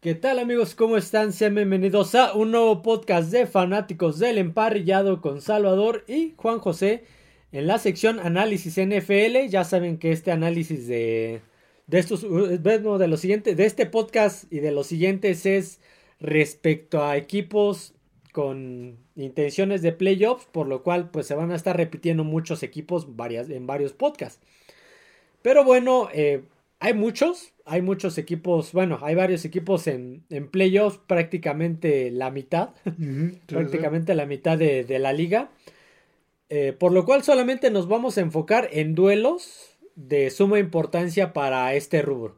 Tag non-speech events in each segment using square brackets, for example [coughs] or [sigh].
¿Qué tal amigos? ¿Cómo están? Sean bienvenidos a un nuevo podcast de fanáticos del emparrillado con Salvador y Juan José en la sección análisis NFL. Ya saben que este análisis de, de estos, de de este podcast y de los siguientes es respecto a equipos con intenciones de playoffs, por lo cual pues se van a estar repitiendo muchos equipos en varios podcasts. Pero bueno, eh, hay muchos, hay muchos equipos, bueno, hay varios equipos en, en playoffs, prácticamente la mitad, [laughs] prácticamente la mitad de, la liga. Eh, por lo cual solamente nos vamos a enfocar en duelos de suma importancia para este rubro.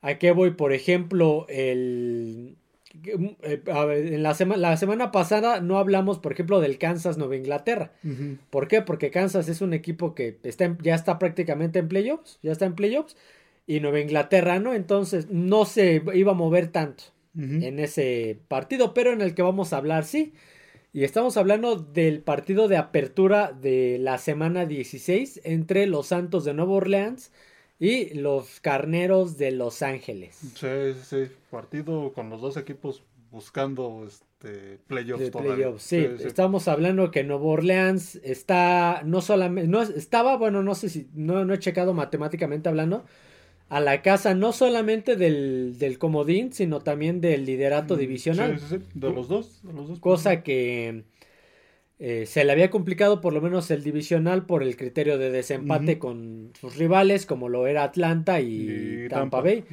¿A qué voy? Por ejemplo, el, eh, en la, la, semana pasada no hablamos, por ejemplo, del Kansas Nueva Inglaterra. ¿Por qué? Porque Kansas es un equipo que está ya está prácticamente en playoffs, ya está en playoffs y Nueva Inglaterra no, entonces no se iba a mover tanto en ese partido, pero en el que vamos a hablar sí. Y estamos hablando del partido de apertura de la semana 16 entre los Santos de Nueva Orleans y los Carneros de Los Ángeles. Sí, sí, partido con los dos equipos buscando este playoffs. Playoffs, sí, estamos hablando que Nueva Orleans está no solamente no estaba, bueno, no sé si no no he checado matemáticamente hablando, a la casa no solamente del, del comodín, sino también del liderato mm, divisional. Sí, sí, sí. De los dos. De los dos cosa que eh, se le había complicado por lo menos el divisional por el criterio de desempate con sus rivales como lo era Atlanta y, Tampa, Bay.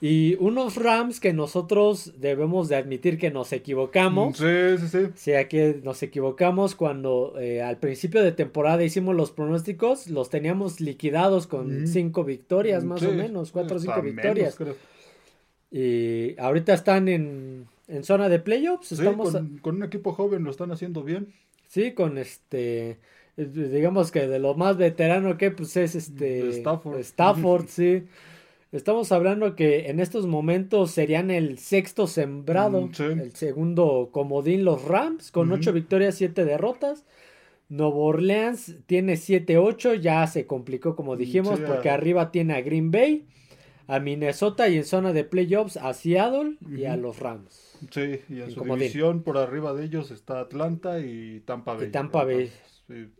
Y unos Rams que nosotros debemos de admitir que nos equivocamos. Sí, sí, sí. O sea que nos equivocamos cuando eh, al principio de temporada hicimos los pronósticos, los teníamos liquidados con cinco victorias más o menos, cuatro o cinco victorias. y ahorita están en, en zona de playoffs. Estamos con, con un equipo joven lo están haciendo bien. Sí, con este, digamos que de lo más veterano que pues es este Stafford. Stafford, [laughs] sí. Estamos hablando que en estos momentos serían el sexto sembrado, mm, el segundo comodín los Rams con ocho victorias, siete derrotas. Nuevo Orleans tiene 7-8, ya se complicó como mm, dijimos, porque arriba tiene a Green Bay, a Minnesota y en zona de playoffs a Seattle y a los Rams. Sí, y en su división por arriba de ellos está Atlanta y Tampa Bay. Y Tampa Bay.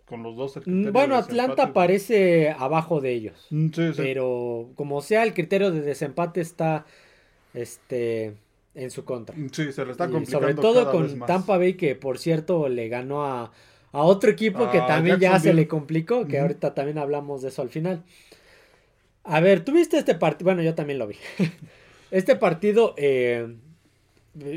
con los dos. Mm, bueno, Atlanta aparece abajo de ellos. Mm, sí, sí. Pero como sea, el criterio de desempate está este en su contra. Mm, sí, se le está complicando. sobre todo con Tampa Bay, que por cierto le ganó a, a otro equipo que también ya se le complicó, que ahorita también hablamos de eso al final. A ver, ¿tuviste este partido? Bueno, yo también lo vi. [laughs] este partido, eh,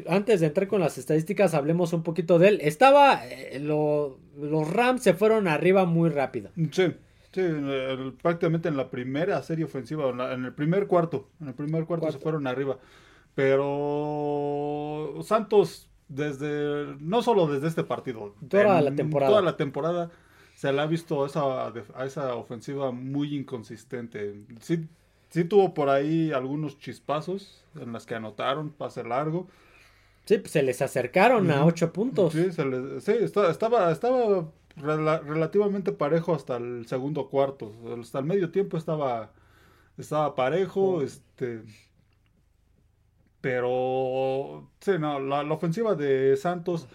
antes de entrar con las estadísticas, hablemos un poquito de él. Estaba, eh, los Rams se fueron arriba muy rápido. Sí, sí, prácticamente en la primera serie ofensiva, en, el primer cuarto, en el primer cuarto, se fueron arriba. Pero Santos, desde, no solo desde este partido, toda la temporada. Toda la temporada se le ha visto a esa, a esa ofensiva muy inconsistente. Sí, sí tuvo por ahí algunos chispazos en las que anotaron, pase largo Sí, pues se les acercaron a ocho puntos. Sí, se les, sí estaba, estaba relativamente parejo hasta el segundo cuarto. Hasta el medio tiempo estaba, estaba parejo. Oh. Este, pero sí, no, la, ofensiva de Santos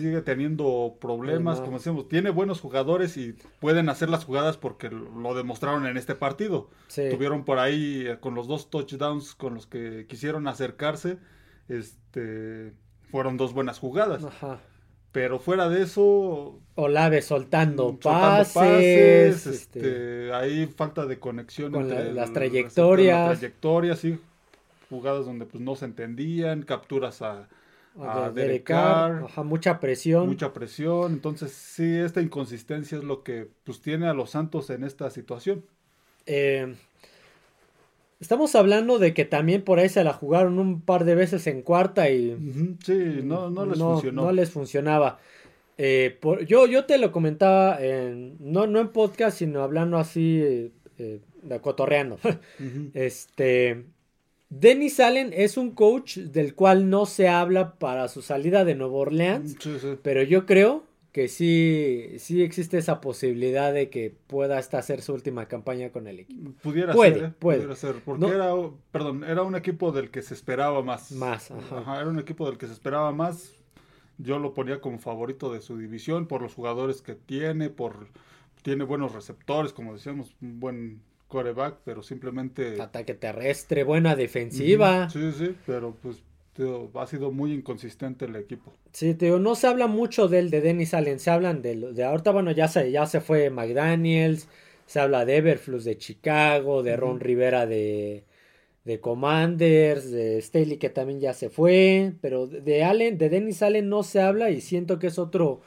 sigue teniendo problemas, como decimos, tiene buenos jugadores y pueden hacer las jugadas porque lo demostraron en este partido. Tuvieron por ahí eh, con los dos touchdowns con los que quisieron acercarse este, fueron dos buenas jugadas. Pero fuera de eso. Olave soltando, mm, pases. este, este, hay falta de conexión con entre las trayectorias. Las trayectorias, sí. Jugadas donde pues no se entendían, capturas a, a, mucha presión. Mucha presión. Entonces, sí, esta inconsistencia es lo que pues tiene a los Santos en esta situación. Eh, Estamos hablando de que también por ahí se la jugaron un par de veces en cuarta y... Sí, no, no les funcionó. No les funcionaba. Eh, yo, yo te lo comentaba, en, no, no en podcast, sino hablando así, eh, eh cotorreando. [laughs] Este... Dennis Allen es un coach del cual no se habla para su salida de Nueva Orleans, pero yo creo que sí, sí existe esa posibilidad de que pueda esta ser su última campaña con el equipo. Pudiera ser, ¿eh? pudiera ser, porque era, perdón, era un equipo del que se esperaba más. Más, ajá. Era un equipo del que se esperaba más. Yo lo ponía como favorito de su división por los jugadores que tiene, por tiene buenos receptores, como decíamos, un buen coreback, pero simplemente ataque terrestre, buena defensiva. Sí, sí, pero pues ha sido muy inconsistente el equipo. Sí, tío, no se habla mucho del de Dennis Allen, se hablan de, de ahorita, bueno, ya se, ya se fue McDaniels, se habla de Everflux de Chicago, de Ron Rivera de, de Commanders, de Staley que también ya se fue, pero de Allen, de Dennis Allen no se habla y siento que es otro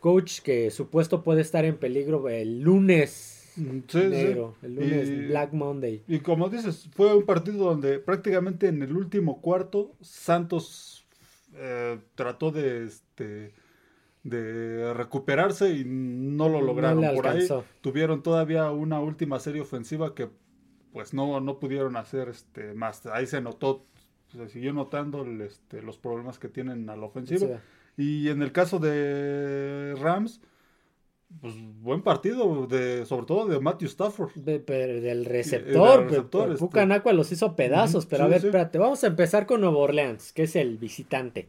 coach que supuesto puede estar en peligro el lunes Sí, el lunes Black Monday. Y como dices, fue un partido donde prácticamente en el último cuarto Santos eh, trató de este de recuperarse y no lo lograron. Por ahí tuvieron todavía una última serie ofensiva que pues no, no pudieron hacer este más. Ahí se notó, se siguió notando este, los problemas que tienen a la ofensiva. Y en el caso de Rams, pues buen partido, de, sobre todo de Matthew Stafford. del receptor. receptor este. los hizo pedazos, pero a ver, espérate, vamos a empezar con Nuevo Orleans, que es el visitante.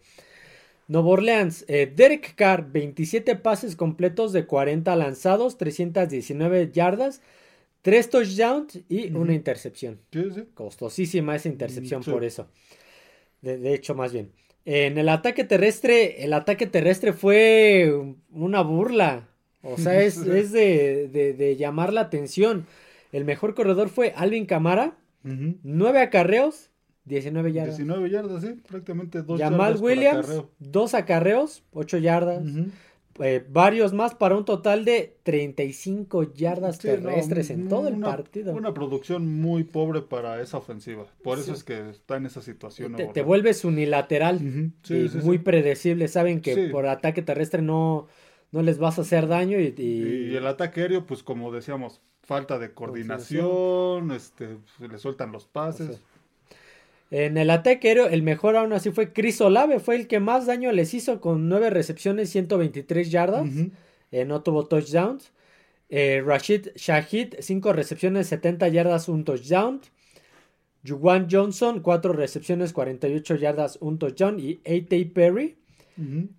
Nuevo Orleans, eh, Derek Carr, 27 pases completos de 40 lanzados, 319 yardas, 3 touchdowns y una intercepción. Costosísima esa intercepción por eso. De, hecho, más bien. En el ataque terrestre, el ataque terrestre fue una burla. O sea, es, [laughs] es de, de, llamar la atención. El mejor corredor fue Alvin Camara, nueve acarreos, 19 yardas. 19 yardas, sí, prácticamente dos Jamal Williams, dos acarreos, 8 yardas. Eh, varios más para un total de 35 yardas terrestres en todo el partido. Una producción muy pobre para esa ofensiva. Por eso es que está en esa situación. Te, te vuelves unilateral y muy predecible. Saben que por ataque terrestre no, no les vas a hacer daño y, y... el ataque aéreo, pues como decíamos, falta de coordinación, este, le sueltan los pases. En el ataque aéreo, el mejor aún así fue Chris Olave, fue el que más daño les hizo con nueve recepciones, 123 yardas, eh, no tuvo touchdowns. Eh, Rashid Shahid, cinco recepciones, 70 yardas, un touchdown. Juwan Johnson, cuatro recepciones, 48 yardas, un touchdown. Y A.T. Perry,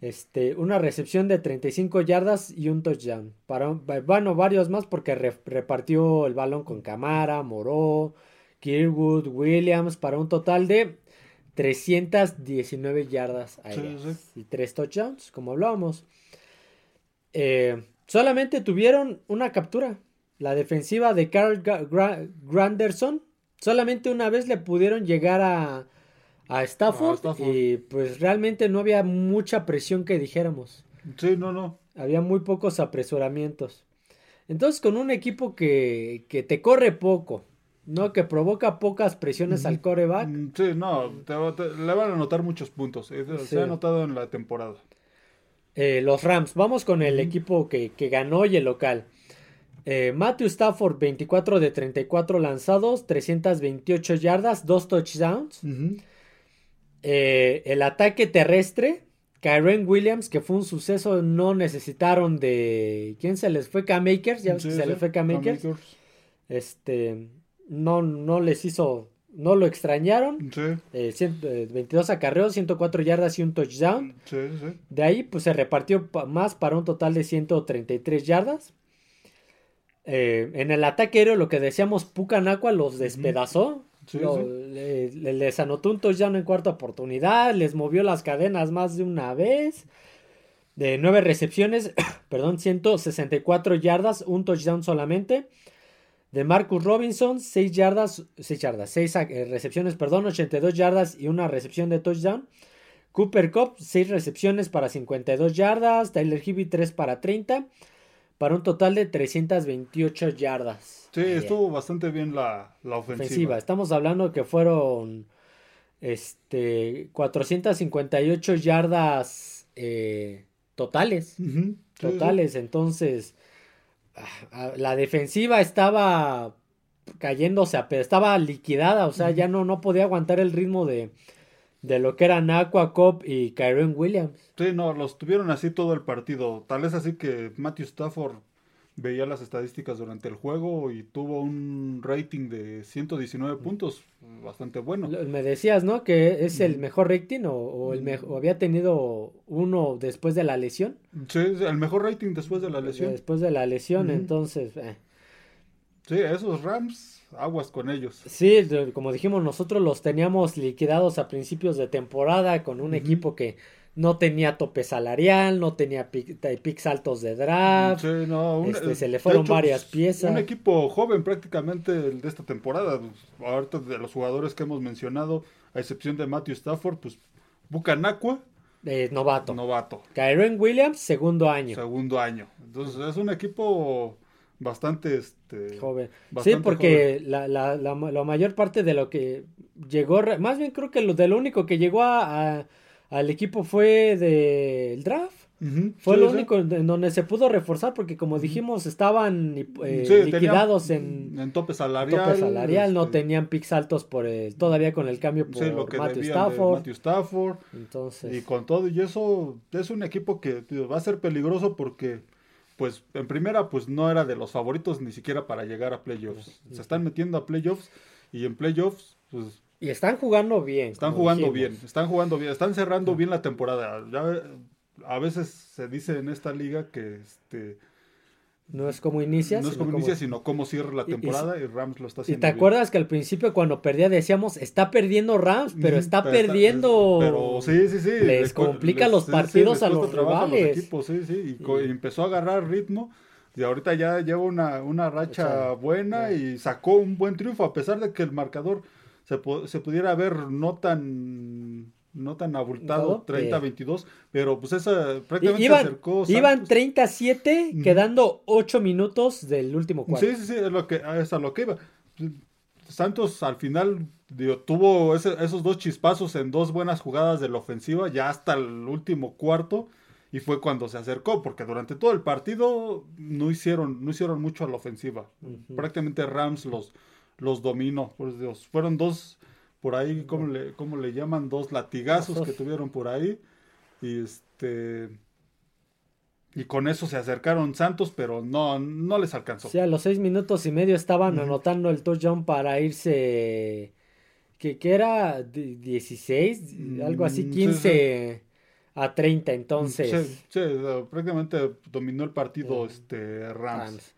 este, una recepción de 35 yardas y un touchdown. Para, bueno, varios más porque repartió el balón con Camara, Moró, Kirkwood, Williams para un total de 319 yardas y tres touchdowns, como hablábamos. Eh, solamente tuvieron una captura. La defensiva de Carl Granderson. Solamente una vez le pudieron llegar a, a Stafford, y pues realmente no había mucha presión que dijéramos. Sí, no, no. Había muy pocos apresuramientos. Entonces con un equipo que, que te corre poco, ¿no? Que provoca pocas presiones al coreback. Mm, sí, no, le van a notar muchos puntos. Se ha notado en la temporada. Eh, los Rams, vamos con el equipo que, que, ganó y el local. Eh, Matthew Stafford, 24 de 34 lanzados, 328 yardas, 2 touchdowns. Eh, el ataque terrestre, Kyren Williams, que fue un suceso, no necesitaron de. ¿Quién se les fue? K-Makers, ya se les fue K-Makers. Este. No, no les hizo. No lo extrañaron. Sí. 22 eh, eh, acarreos, 104 yardas y un touchdown. De ahí, pues se repartió más para un total de 133 yardas. en el ataque aéreo, lo que decíamos, Pucanacua los despedazó. Les anotó un touchdown en cuarta oportunidad, les movió las cadenas más de una vez. De nueve recepciones, [coughs] perdón, 164 yardas, un touchdown solamente. De Marcus Robinson, 6 yardas, 6 yardas, 6 eh, recepciones, perdón, 82 yardas y una recepción de touchdown. Cooper Cup, 6 recepciones para 52 yardas. Tyler Hibby, 3 para 30 para un total de 328 yardas. Sí, estuvo bastante bien la, ofensiva. Estamos hablando que fueron este 458 yardas eh, totales. totales. Entonces, ah, ah, la defensiva estaba cayéndose, estaba liquidada. O sea, ya no, no podía aguantar el ritmo de, de lo que eran Aqua Cop y Kyron Williams. Sí, no, los tuvieron así todo el partido. Tal es así que Matthew Stafford veía las estadísticas durante el juego y tuvo un rating de 119 puntos, bastante bueno. Me decías, ¿no? Que es el mejor rating o, el mejor, había tenido uno después de la lesión. Sí, el mejor rating después de la lesión. Después de la lesión, entonces... Eh. Sí, esos Rams, aguas con ellos. Sí, como dijimos, nosotros los teníamos liquidados a principios de temporada con un equipo que no tenía tope salarial, no tenía picks altos de draft. Sí, no, este, se le fueron varias pues, piezas. Un equipo joven prácticamente de esta temporada. Ahorita de los jugadores que hemos mencionado, a excepción de Matthew Stafford, pues Bucanacua. Eh, novato. Novato. Kyron Williams, segundo año. Segundo año. Entonces es un equipo bastante este, joven. sí, porque La, la, la, mayor parte de lo que llegó, más bien creo que lo de lo único que llegó a al equipo fue del draft. Fue lo único en donde se pudo reforzar porque como dijimos estaban eh, liquidados en, en, tope salarial. Tope salarial, no este tenían picks altos por el, todavía con el cambio por Matthew, Stafford. Stafford. Entonces. Y con todo y eso es un equipo que va a ser peligroso porque pues en primera pues no era de los favoritos ni siquiera para llegar a playoffs. Se están metiendo a playoffs y en playoffs pues y están jugando bien. Están jugando bien, están jugando bien, están cerrando bien la temporada. Ya a veces se dice en esta liga que este no es como inicia, no es como, inicia, sino cómo cierra la temporada y, Rams lo está haciendo. Y te acuerdas que al principio cuando perdía decíamos, está perdiendo Rams, pero está perdiendo. pero sí, sí, sí. Les complica los partidos a los rivales. sí, sí, y, empezó a agarrar ritmo. Y ahorita ya lleva una, una racha buena y sacó un buen triunfo, a pesar de que el marcador se, se pudiera ver no tan no tan abultado, 30-22, pero pues esa prácticamente iban, se acercó. Iban 37, quedando 8 minutos del último cuarto. Sí, sí, sí, es, lo que, es a lo que iba. Santos al final tuvo esos dos chispazos en dos buenas jugadas de la ofensiva, ya hasta el último cuarto, y fue cuando se acercó, porque durante todo el partido no hicieron, no hicieron mucho a la ofensiva. Prácticamente Rams los, los dominó. Por Dios. Fueron dos, por ahí, ¿cómo le, cómo le llaman? Dos latigazos que tuvieron por ahí. Y este. Y con eso se acercaron Santos, pero no, no les alcanzó. Sí, a los seis minutos y medio estaban anotando el touchdown para irse. que, que era 16, algo así, 15 mm, a 30, entonces. Sí, prácticamente dominó el partido este, Rams.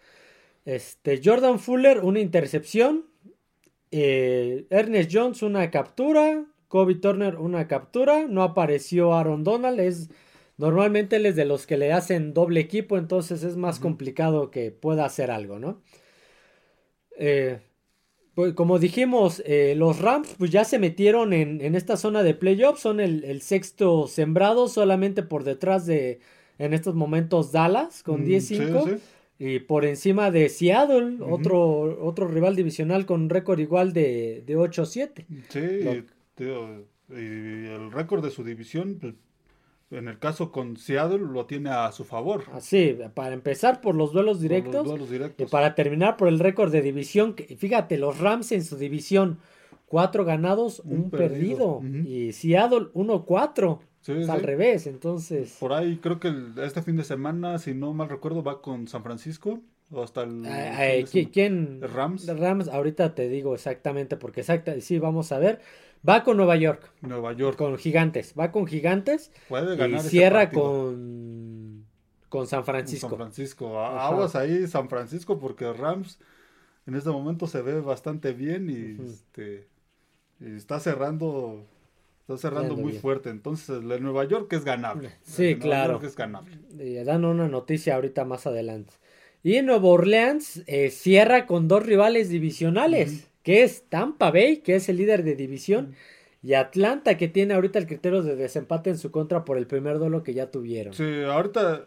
Este, Jordan Fuller, una intercepción. Eh, Ernest Jones, una captura. Kobe Turner, una captura. No apareció Aaron Donald. Es, normalmente él es de los que le hacen doble equipo, entonces es más complicado que pueda hacer algo, ¿no? Eh, pues como dijimos, eh, los Rams pues ya se metieron en, esta zona de playoffs. Son el, sexto sembrado, solamente por detrás de, en estos momentos, Dallas con 10-5. Y por encima de Seattle, otro, otro rival divisional con un récord igual de, de 8-7. Sí, y el récord de su división, pues, en el caso con Seattle, lo tiene a su favor. Sí, para empezar por los duelos directos. Y para terminar por el récord de división. Fíjate, los Rams en su división, cuatro ganados, un, perdido. Y Seattle, 1-4 al revés, entonces. Por ahí creo que este fin de semana, si no mal recuerdo, va con San Francisco. O hasta el. ¿Quién? Rams. Rams, ahorita te digo exactamente, porque exacta, sí, vamos a ver. Va con Nueva York. Nueva York. Con Gigantes. Va con Gigantes. Puede ganar. Y cierra con. Con San Francisco. San Francisco. Aguas ahí, San Francisco, porque Rams en este momento se ve bastante bien y, este, y está cerrando Está cerrando muy fuerte. Entonces, el de Nueva York es ganable. Sí, claro. Nueva York es ganable. dan una noticia ahorita más adelante. Y en Nueva Orleans eh, cierra con dos rivales divisionales, que es Tampa Bay, que es el líder de división, y Atlanta, que tiene ahorita el criterio de desempate en su contra por el primer duelo que ya tuvieron. Sí, ahorita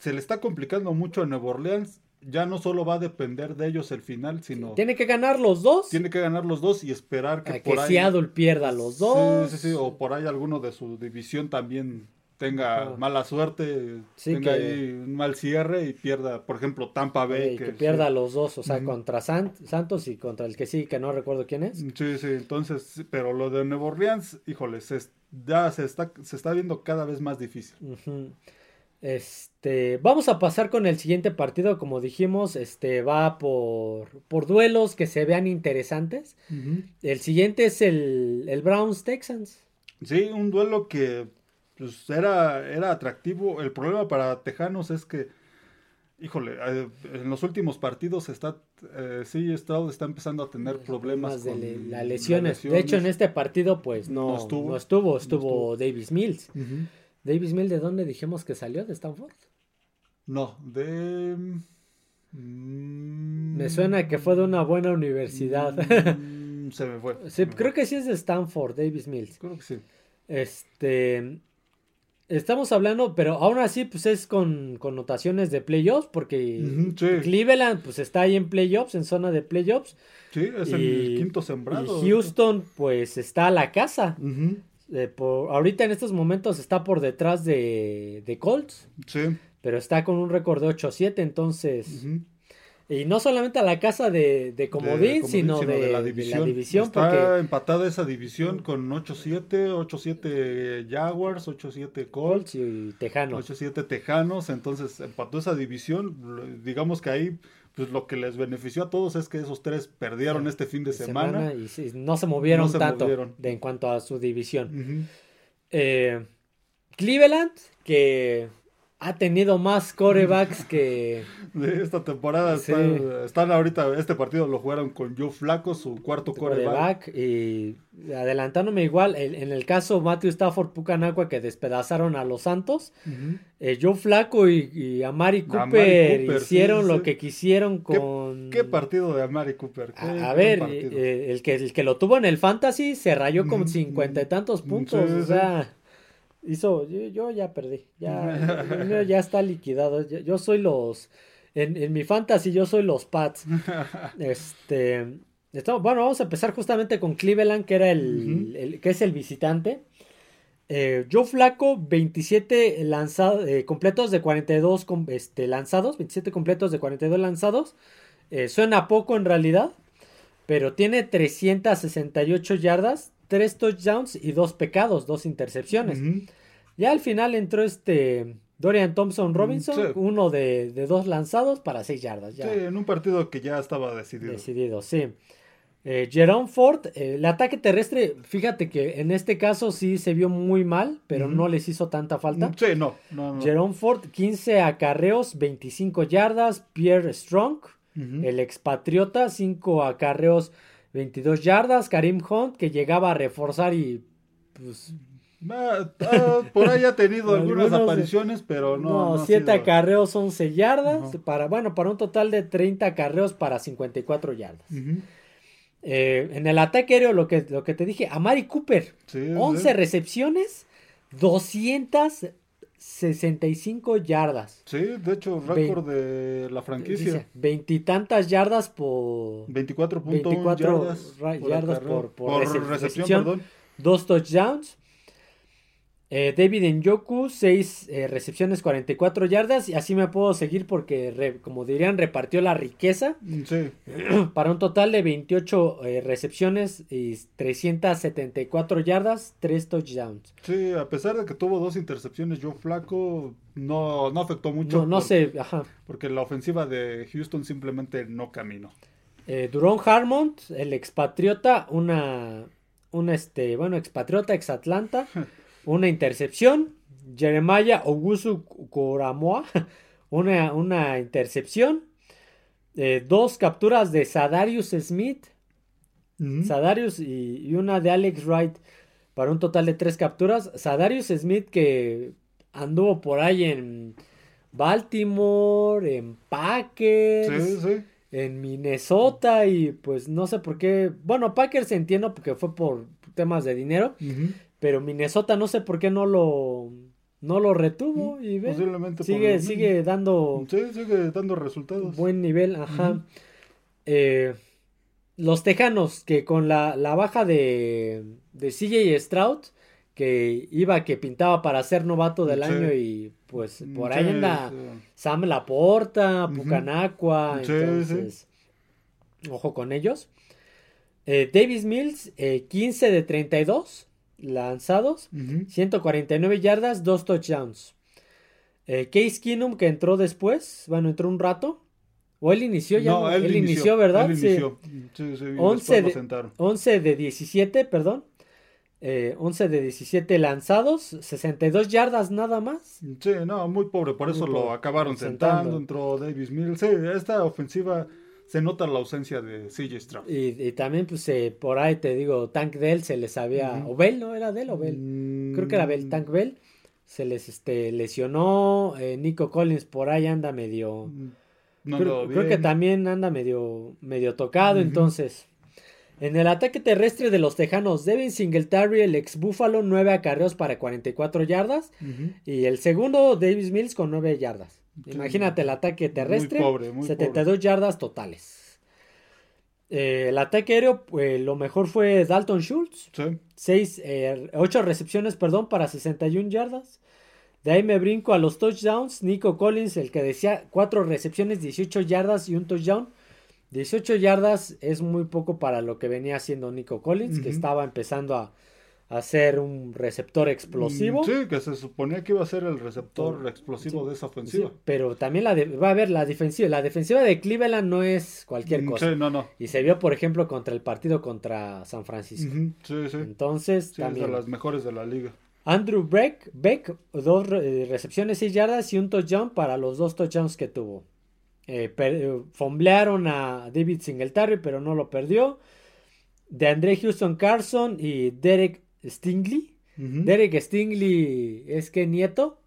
se le está complicando mucho a Nueva Orleans ya no solo va a depender de ellos el final, sino... Tiene que ganar los dos. Tiene que ganar los dos y esperar que, por que Seattle pierda los dos. Sí, sí, sí, o por ahí alguno de su división también tenga mala suerte, tenga ahí un mal cierre y pierda, por ejemplo, Tampa Bay. que, pierda los dos, o sea, contra Santos y contra el que sí, que no recuerdo quién es. Sí, sí, entonces, pero lo de Nuevo Orleans, híjole, ya se está, se está viendo cada vez más difícil. Este, vamos a pasar con el siguiente partido, como dijimos, este va por, por duelos que se vean interesantes. El siguiente es el, el Browns Texans. Sí, un duelo que pues era, era atractivo. El problema para Tejanos es que, híjole, eh, en los últimos partidos está, eh, sí, Stroud está empezando a tener problemas con de las lesiones. De hecho, en este partido, pues no, estuvo, estuvo, Davis Mills. Davis Mills, ¿de dónde dijimos que salió? ¿De Stanford? No, de... Mm, me suena que fue de una buena universidad. Mm, se me fue. [laughs] creo que sí es de Stanford, Davis Mills. Creo que sí. Este, Estamos hablando, pero aún así, pues es con connotaciones de playoffs, porque Cleveland, pues está ahí en playoffs, en zona de playoffs. Sí, es el quinto sembrado. Y Houston, pues está a la casa. Ahorita en estos momentos está por detrás de, de Colts. Sí. Pero está con un récord de 8-7, entonces. Y no solamente a la casa de, de Comodín, sino, de, la división. Está empatada esa división con 8-7, 8-7 Jaguars, 8-7 Colts. y Tejanos. 8-7 Tejanos, entonces empató esa división. Digamos que ahí pues lo que les benefició a todos es que esos tres perdieron este fin de semana. y no se movieron tanto De, en cuanto a su división. Eh, Cleveland, que ha tenido más corebacks que. [laughs] De esta temporada están, ahorita, este partido lo jugaron con Joe Flaco, su cuarto coreback. Y adelantándome igual, en, el caso Matthew Stafford Pucanacua que despedazaron a los Santos, eh, Joe Flaco y, Amari Cooper, hicieron lo que quisieron con. ¿Qué, partido de Amari Cooper? a, ver, eh, el, que, el que lo tuvo en el Fantasy se rayó con cincuenta y tantos puntos. o sea hizo, yo, ya perdí, ya, [laughs] ya está liquidado, yo, soy los, en, mi fantasy yo soy los Pats. [laughs] Este, estamos, bueno, vamos a empezar justamente con Cleveland, que era el, que es el visitante. Eh, Joe Flaco, 27 lanzados, eh, completos de 42 este, lanzados, 27 completos de 42 lanzados. Eh, suena poco en realidad, pero tiene 368 yardas, 3 touchdowns y 2 pecados, 2 intercepciones. Ya al final entró este Dorian Thompson Robinson, uno de, de, dos lanzados para 6 yardas. Ya. Sí, en un partido que ya estaba decidido. Decidido, sí. Eh, Jerome Ford, eh, el ataque terrestre, fíjate que en este caso sí se vio muy mal, pero no les hizo tanta falta. Sí, no, no, Jerome Ford, 15 acarreos, 25 yardas. Pierre Strong, el expatriota, 5 acarreos, 22 yardas. Karim Hunt, que llegaba a reforzar y pues Ah, ah, por ahí ha tenido [laughs] algunas apariciones, pero no. No, 7 acarreos, 11 yardas. Para, bueno, para un total de 30 acarreos para 54 yardas. Eh, en el ataque aéreo, lo que, lo que te dije, Amari Cooper, 11 recepciones, 265 yardas. Sí, de hecho, récord de la franquicia. Veintitantas yardas por. 24.1 yardas, yardas por, por, recepción, perdón. Dos touchdowns. Eh, David Njoku, 6 eh, recepciones, 44 yardas. Y así me puedo seguir porque, como dirían, repartió la riqueza. Mm, sí. [clears throat] Para un total de 28 eh, recepciones y 374 yardas, 3 touchdowns. Sí, a pesar de que tuvo dos intercepciones, Joe Flaco no, no afectó mucho. No, no sé, ajá. Porque la ofensiva de Houston simplemente no caminó. Duron Harmon, el expatriota, una, una este, bueno, expatriota, ex Atlanta. [laughs] una intercepción. Jeremiah Ogusu Koramoa, [laughs] una, una intercepción. Eh, dos capturas de Sadarius Smith. Sadarius y, una de Alex Wright para un total de tres capturas. Sadarius Smith que anduvo por ahí en Baltimore, en Packers, en Minnesota y pues no sé por qué. Bueno, Packers entiendo porque fue por temas de dinero, pero Minnesota no sé por qué no lo no lo retuvo y ve, Posiblemente sigue, sigue dando sí, sigue dando resultados. Buen nivel, ajá. Eh, los Tejanos que con la, la baja de, de CJ Stroud que iba, que pintaba para ser novato del Sí. año y pues por ahí Sí, anda. Sam Laporta. Pucanacua, Sí, entonces ojo con ellos. Eh, Davis Mills, eh, 15 de 32 lanzados, Ujú. 149 yardas, 2 touchdowns. Eh, Case Keenum que entró después, bueno, entró un rato. O él inició ya. No, no? él, inició, ¿verdad? Él Sí. inició. Sí, sí, y 11 después lo de- sentaron. 11 de 17, perdón. Eh, 11 de 17 lanzados, 62 yardas nada más. Sí, no, muy pobre, por eso Muy lo pobre. acabaron Sentando. sentando, entró Davis Mills. Sí, esta ofensiva se nota la ausencia de CJ Stroud. Y, y también, pues, eh, por ahí te digo, Tank Dell se les había. Ujú. O Bell, ¿no? Era Dell o Bell. Mm, Creo que era Bell, Tank Bell. Se les este, lesionó. eh, Nico Collins por ahí anda medio. No creo, creo que también anda medio, medio tocado. Entonces, en el ataque terrestre de los Tejanos, Devin Singletary, el ex Búfalo, 9 acarreos para 44 yardas. Ujú. Y el segundo, Davis Mills, con 9 yardas. Imagínate el ataque terrestre. pobre, muy 72 yardas totales. Eh, el ataque aéreo, pues, lo mejor fue Dalton Schultz. Sí. 6, 8 recepciones, perdón, para 61 yardas. De ahí me brinco a los touchdowns. Nico Collins, el que decía 4 recepciones, 18 yardas y un touchdown. 18 yardas es muy poco para lo que venía haciendo Nico Collins, que estaba empezando a, a ser un receptor explosivo. Sí, que se suponía que iba a ser el receptor explosivo Sí, de esa ofensiva. Sí, pero también la de- va a ver la defensiva. La defensiva de Cleveland no es cualquier Mm, cosa. Sí, no, no. Y se vio, por ejemplo, contra el partido contra San Francisco. Sí, sí. Entonces, Sí, es de también. las mejores de la liga. Andrew Beck, Beck dos eh, recepciones, 6 yardas y un touchdown para los dos touchdowns que tuvo. Eh, eh, fomblearon a David Singletary, pero no lo perdió. De André Houston Carson y Derek Stingley. Derek Stingley es que nieto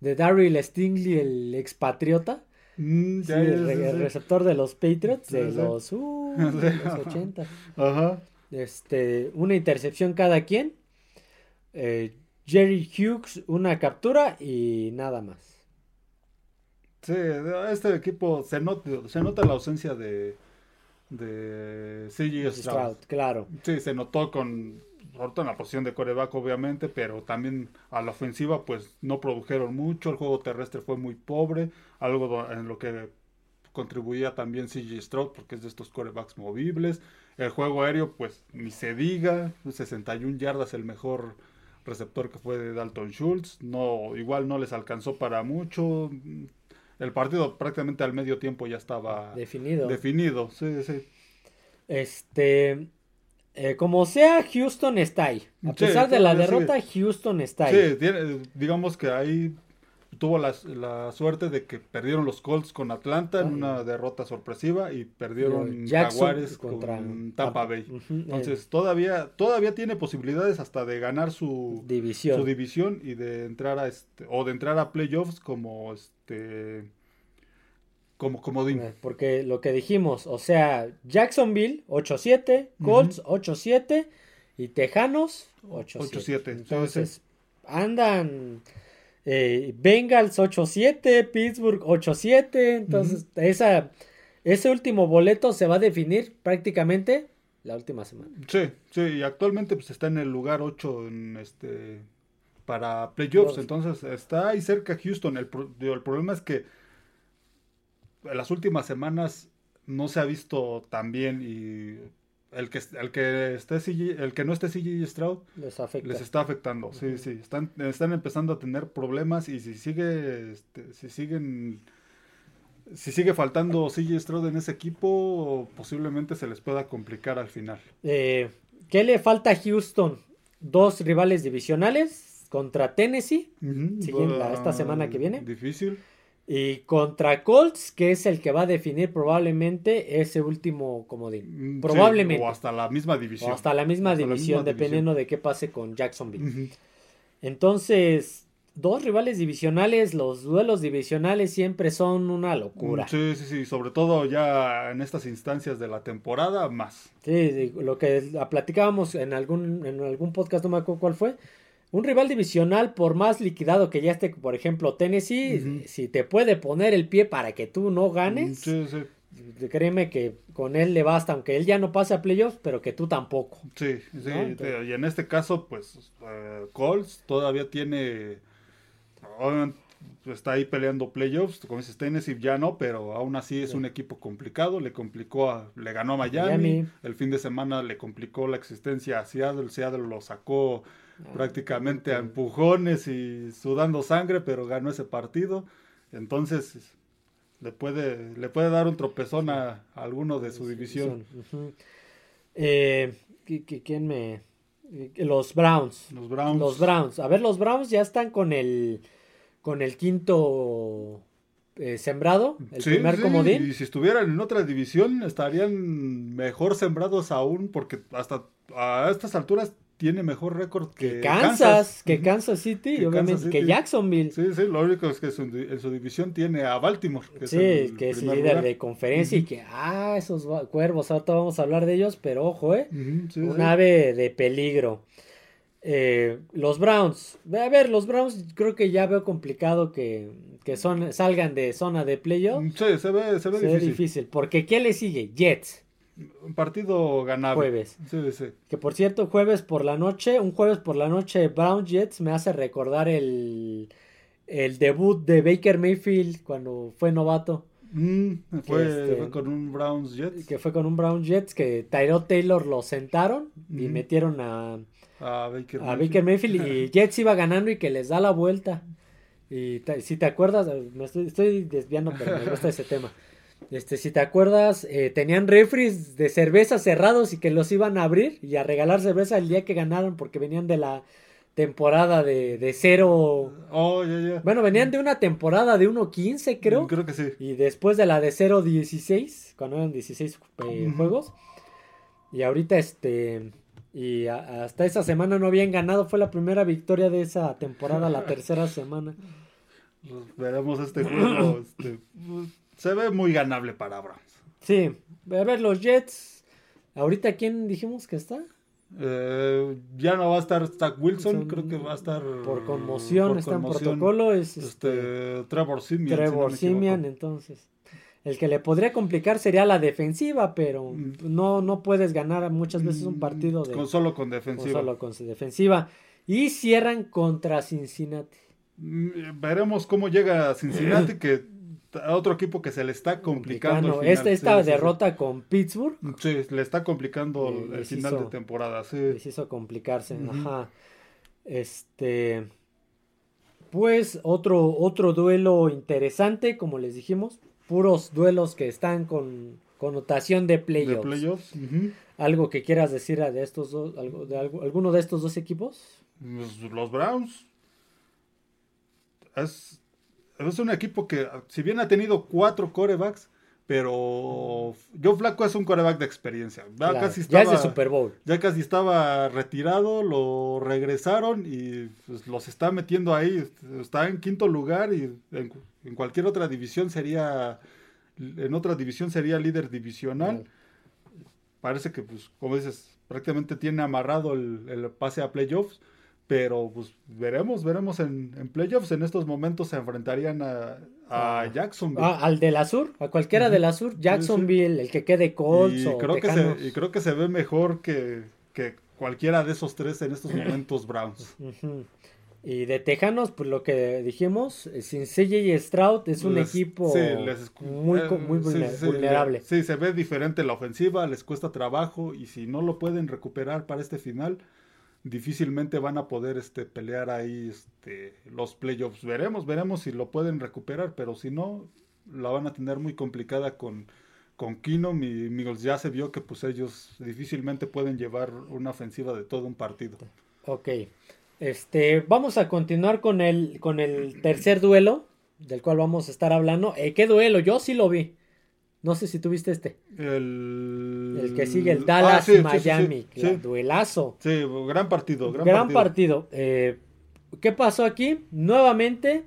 de Daryl Stingley, el expatriota. Mm, Sí, el, re- receptor de los Patriots de los, uh, [laughs] Sí. de los 80. Ajá. Este, una intercepción cada quien. Eh, Jerry Hughes, una captura y nada más. Sí, este equipo se nota, se nota la ausencia de, de CJ Stroud. Stroud, claro. Sí, se notó con, todo en la posición de coreback, obviamente, pero también a la ofensiva, pues no produjeron mucho. El juego terrestre fue muy pobre, algo en lo que contribuía también CJ Stroud, porque es de estos corebacks movibles. El juego aéreo, pues ni se diga, 61 yardas, el mejor receptor que fue de Dalton Schultz. No, igual no les alcanzó para mucho. El partido prácticamente al medio tiempo ya estaba Definido. definido. Sí, sí. Este, eh, como sea, Houston está ahí. A Sí, pesar de la derrota, Houston está ahí. Sí, tiene- digamos que ahí tuvo la, la suerte de que perdieron los Colts con Atlanta en una derrota sorpresiva y perdieron Jackson Jaguares contra con Tampa Bay. Entonces todavía todavía tiene posibilidades hasta de ganar su, eh, división. su división y de entrar a este o de entrar a playoffs como este como comodín. Eh, Porque lo que dijimos, o sea, Jacksonville 8-7, Colts 8-7 y Tejanos 8-7. 8-7, sí, Entonces, andan eh, Bengals 8-7, Pittsburgh 8-7. Entonces, esa, ese último boleto se va a definir prácticamente la última semana. Sí, sí, y actualmente pues está en el lugar 8 en este para playoffs, entonces está ahí cerca Houston. El, el problema es que en las últimas semanas no se ha visto tan bien y el que el que esté CJ el que no esté CJ Stroud Les afecta. les está afectando. Sí, sí, están están empezando a tener problemas y si sigue este, si siguen si sigue faltando CJ Stroud en ese equipo, posiblemente se les pueda complicar al final. Eh, ¿Qué le falta a Houston? Dos rivales divisionales contra Tennessee Siguiente, va- esta semana que viene. Difícil. Y contra Colts, que es el que va a definir probablemente ese último comodín. Mm, Probablemente. sí, o hasta la misma división. O hasta la misma Hasta la división, misma dependiendo de qué pase con Jacksonville. Entonces, dos rivales divisionales, los duelos divisionales siempre son una locura. Sí, sí, sí. Sobre todo ya en estas instancias de la temporada, más. Sí, sí, lo que la platicábamos en algún, en algún podcast, no me acuerdo cuál fue. Un rival divisional, por más liquidado que ya esté, por ejemplo, Tennessee, si te puede poner el pie para que tú no ganes, Sí, sí. créeme que con él le basta, aunque él ya no pase a playoffs, pero que tú tampoco. Sí, sí, y en este caso, pues uh, Colts todavía tiene, está ahí peleando playoffs, como dices, Tennessee ya no, pero aún así es un equipo complicado, le complicó, a, le ganó a Miami, el fin de semana le complicó la existencia a Seattle, Seattle lo sacó prácticamente a empujones y sudando sangre, pero ganó ese partido, entonces le puede, le puede dar un tropezón a, alguno de su división. Eh, ¿Quién me...? Los Browns. Los Browns. Los Browns. A ver, los Browns ya están con el con el quinto eh, sembrado, el primer comodín. Y si estuvieran en otra división, estarían mejor sembrados aún, porque hasta a estas alturas tiene mejor récord que, Kansas, que Kansas City, obviamente, que Jacksonville. Sí, sí, lo único es que en su división tiene a Baltimore. Que sí, es que es líder de conferencia y que, ah, esos cuervos, ahorita vamos a hablar de ellos, pero ojo, eh, un ave de peligro. Eh, los Browns, a ver, los Browns creo que ya veo complicado que, son, salgan de zona de playoff. Sí, se ve, se ve se difícil. Ve difícil. Porque ¿qué le sigue? Jets. Un partido ganable. Jueves. Que por cierto, jueves por la noche, un jueves por la noche, Brown Jets me hace recordar el, el debut de Baker Mayfield cuando fue novato. Mm, fue, este, con un Browns Jets. Que fue con un Browns Jets que Tyrod Taylor lo sentaron y metieron a, a, Baker, Mayfield. y [laughs] Jets iba ganando y que les da la vuelta. Y si te acuerdas, me estoy, estoy desviando, pero me gusta ese tema. [laughs] Este, si te acuerdas, eh, tenían refries de cerveza cerrados y que los iban a abrir y a regalar cerveza el día que ganaron porque venían de la temporada de, de cero. Oh, bueno, venían de una temporada de 1.15, creo. Mm, creo que sí. Y después de la de 0.16, cuando eran 16 eh, juegos. Y ahorita, este. Y hasta esa semana no habían ganado. Fue la primera victoria de esa temporada, la tercera semana. Pues veremos este juego. Este, se ve muy ganable para Browns. Sí, a ver, los Jets. ¿Ahorita quién dijimos que está? Eh, ya no va a estar Zach Wilson, creo que va a estar. Por conmoción, está en protocolo. Es este, este Trevor Simian. Trevor Simian, entonces. El que le podría complicar sería la defensiva, pero mm. no, no puedes ganar muchas veces un partido de. Con, solo con defensiva. solo con defensiva. Y cierran contra Cincinnati. Mm, veremos cómo llega Cincinnati, [clears throat] que otro equipo que se le está complicando. Esta, esta derrota con Pittsburgh. Sí, le está complicando el final de temporada. Sí. Les hizo complicarse. Ajá. Este. Pues otro, otro duelo interesante, como les dijimos. Puros duelos que están con connotación de playoffs. De playoffs. ¿Algo que quieras decir de estos dos, algo, de alguno de estos dos equipos? Los Browns. Es, es un equipo que, si bien ha tenido cuatro corebacks, pero Joe Flaco es un coreback de experiencia. Ya, casi estaba, ya es de Super Bowl. Ya casi estaba retirado, lo regresaron y pues, los está metiendo ahí. Está en quinto lugar y en, cualquier otra división sería, en otra división sería líder divisional. Parece que, pues, como dices, prácticamente tiene amarrado el pase a playoffs pero pues veremos, veremos en, en, playoffs. En estos momentos se enfrentarían a, a ah. Jacksonville. Ah, al de la sur, a cualquiera de la sur. Jacksonville, el que quede Colts y creo que se, Y creo que se ve mejor que, que, cualquiera de esos tres en estos momentos Browns. [laughs] Y de Tejanos, pues lo que dijimos, eh, sin CJ Stroud es un equipo muy, eh, muy vulnerable. Sí, se ve diferente la ofensiva, les cuesta trabajo y si no lo pueden recuperar para este final, difícilmente van a poder este, pelear ahí este, los playoffs. Veremos, veremos si lo pueden recuperar, pero si no, la van a tener muy complicada con, con Keenum y Miguel ya se vio que pues ellos difícilmente pueden llevar una ofensiva de todo un partido. Ok. Este, vamos a continuar con el, con el tercer duelo, del cual vamos a estar hablando. Eh, ¿Qué duelo? Yo sí lo vi. No sé si tuviste este. El, que sigue, el Dallas ah, Miami. duelazo. Sí, gran partido. Gran, partido. Eh, ¿Qué pasó aquí? Nuevamente,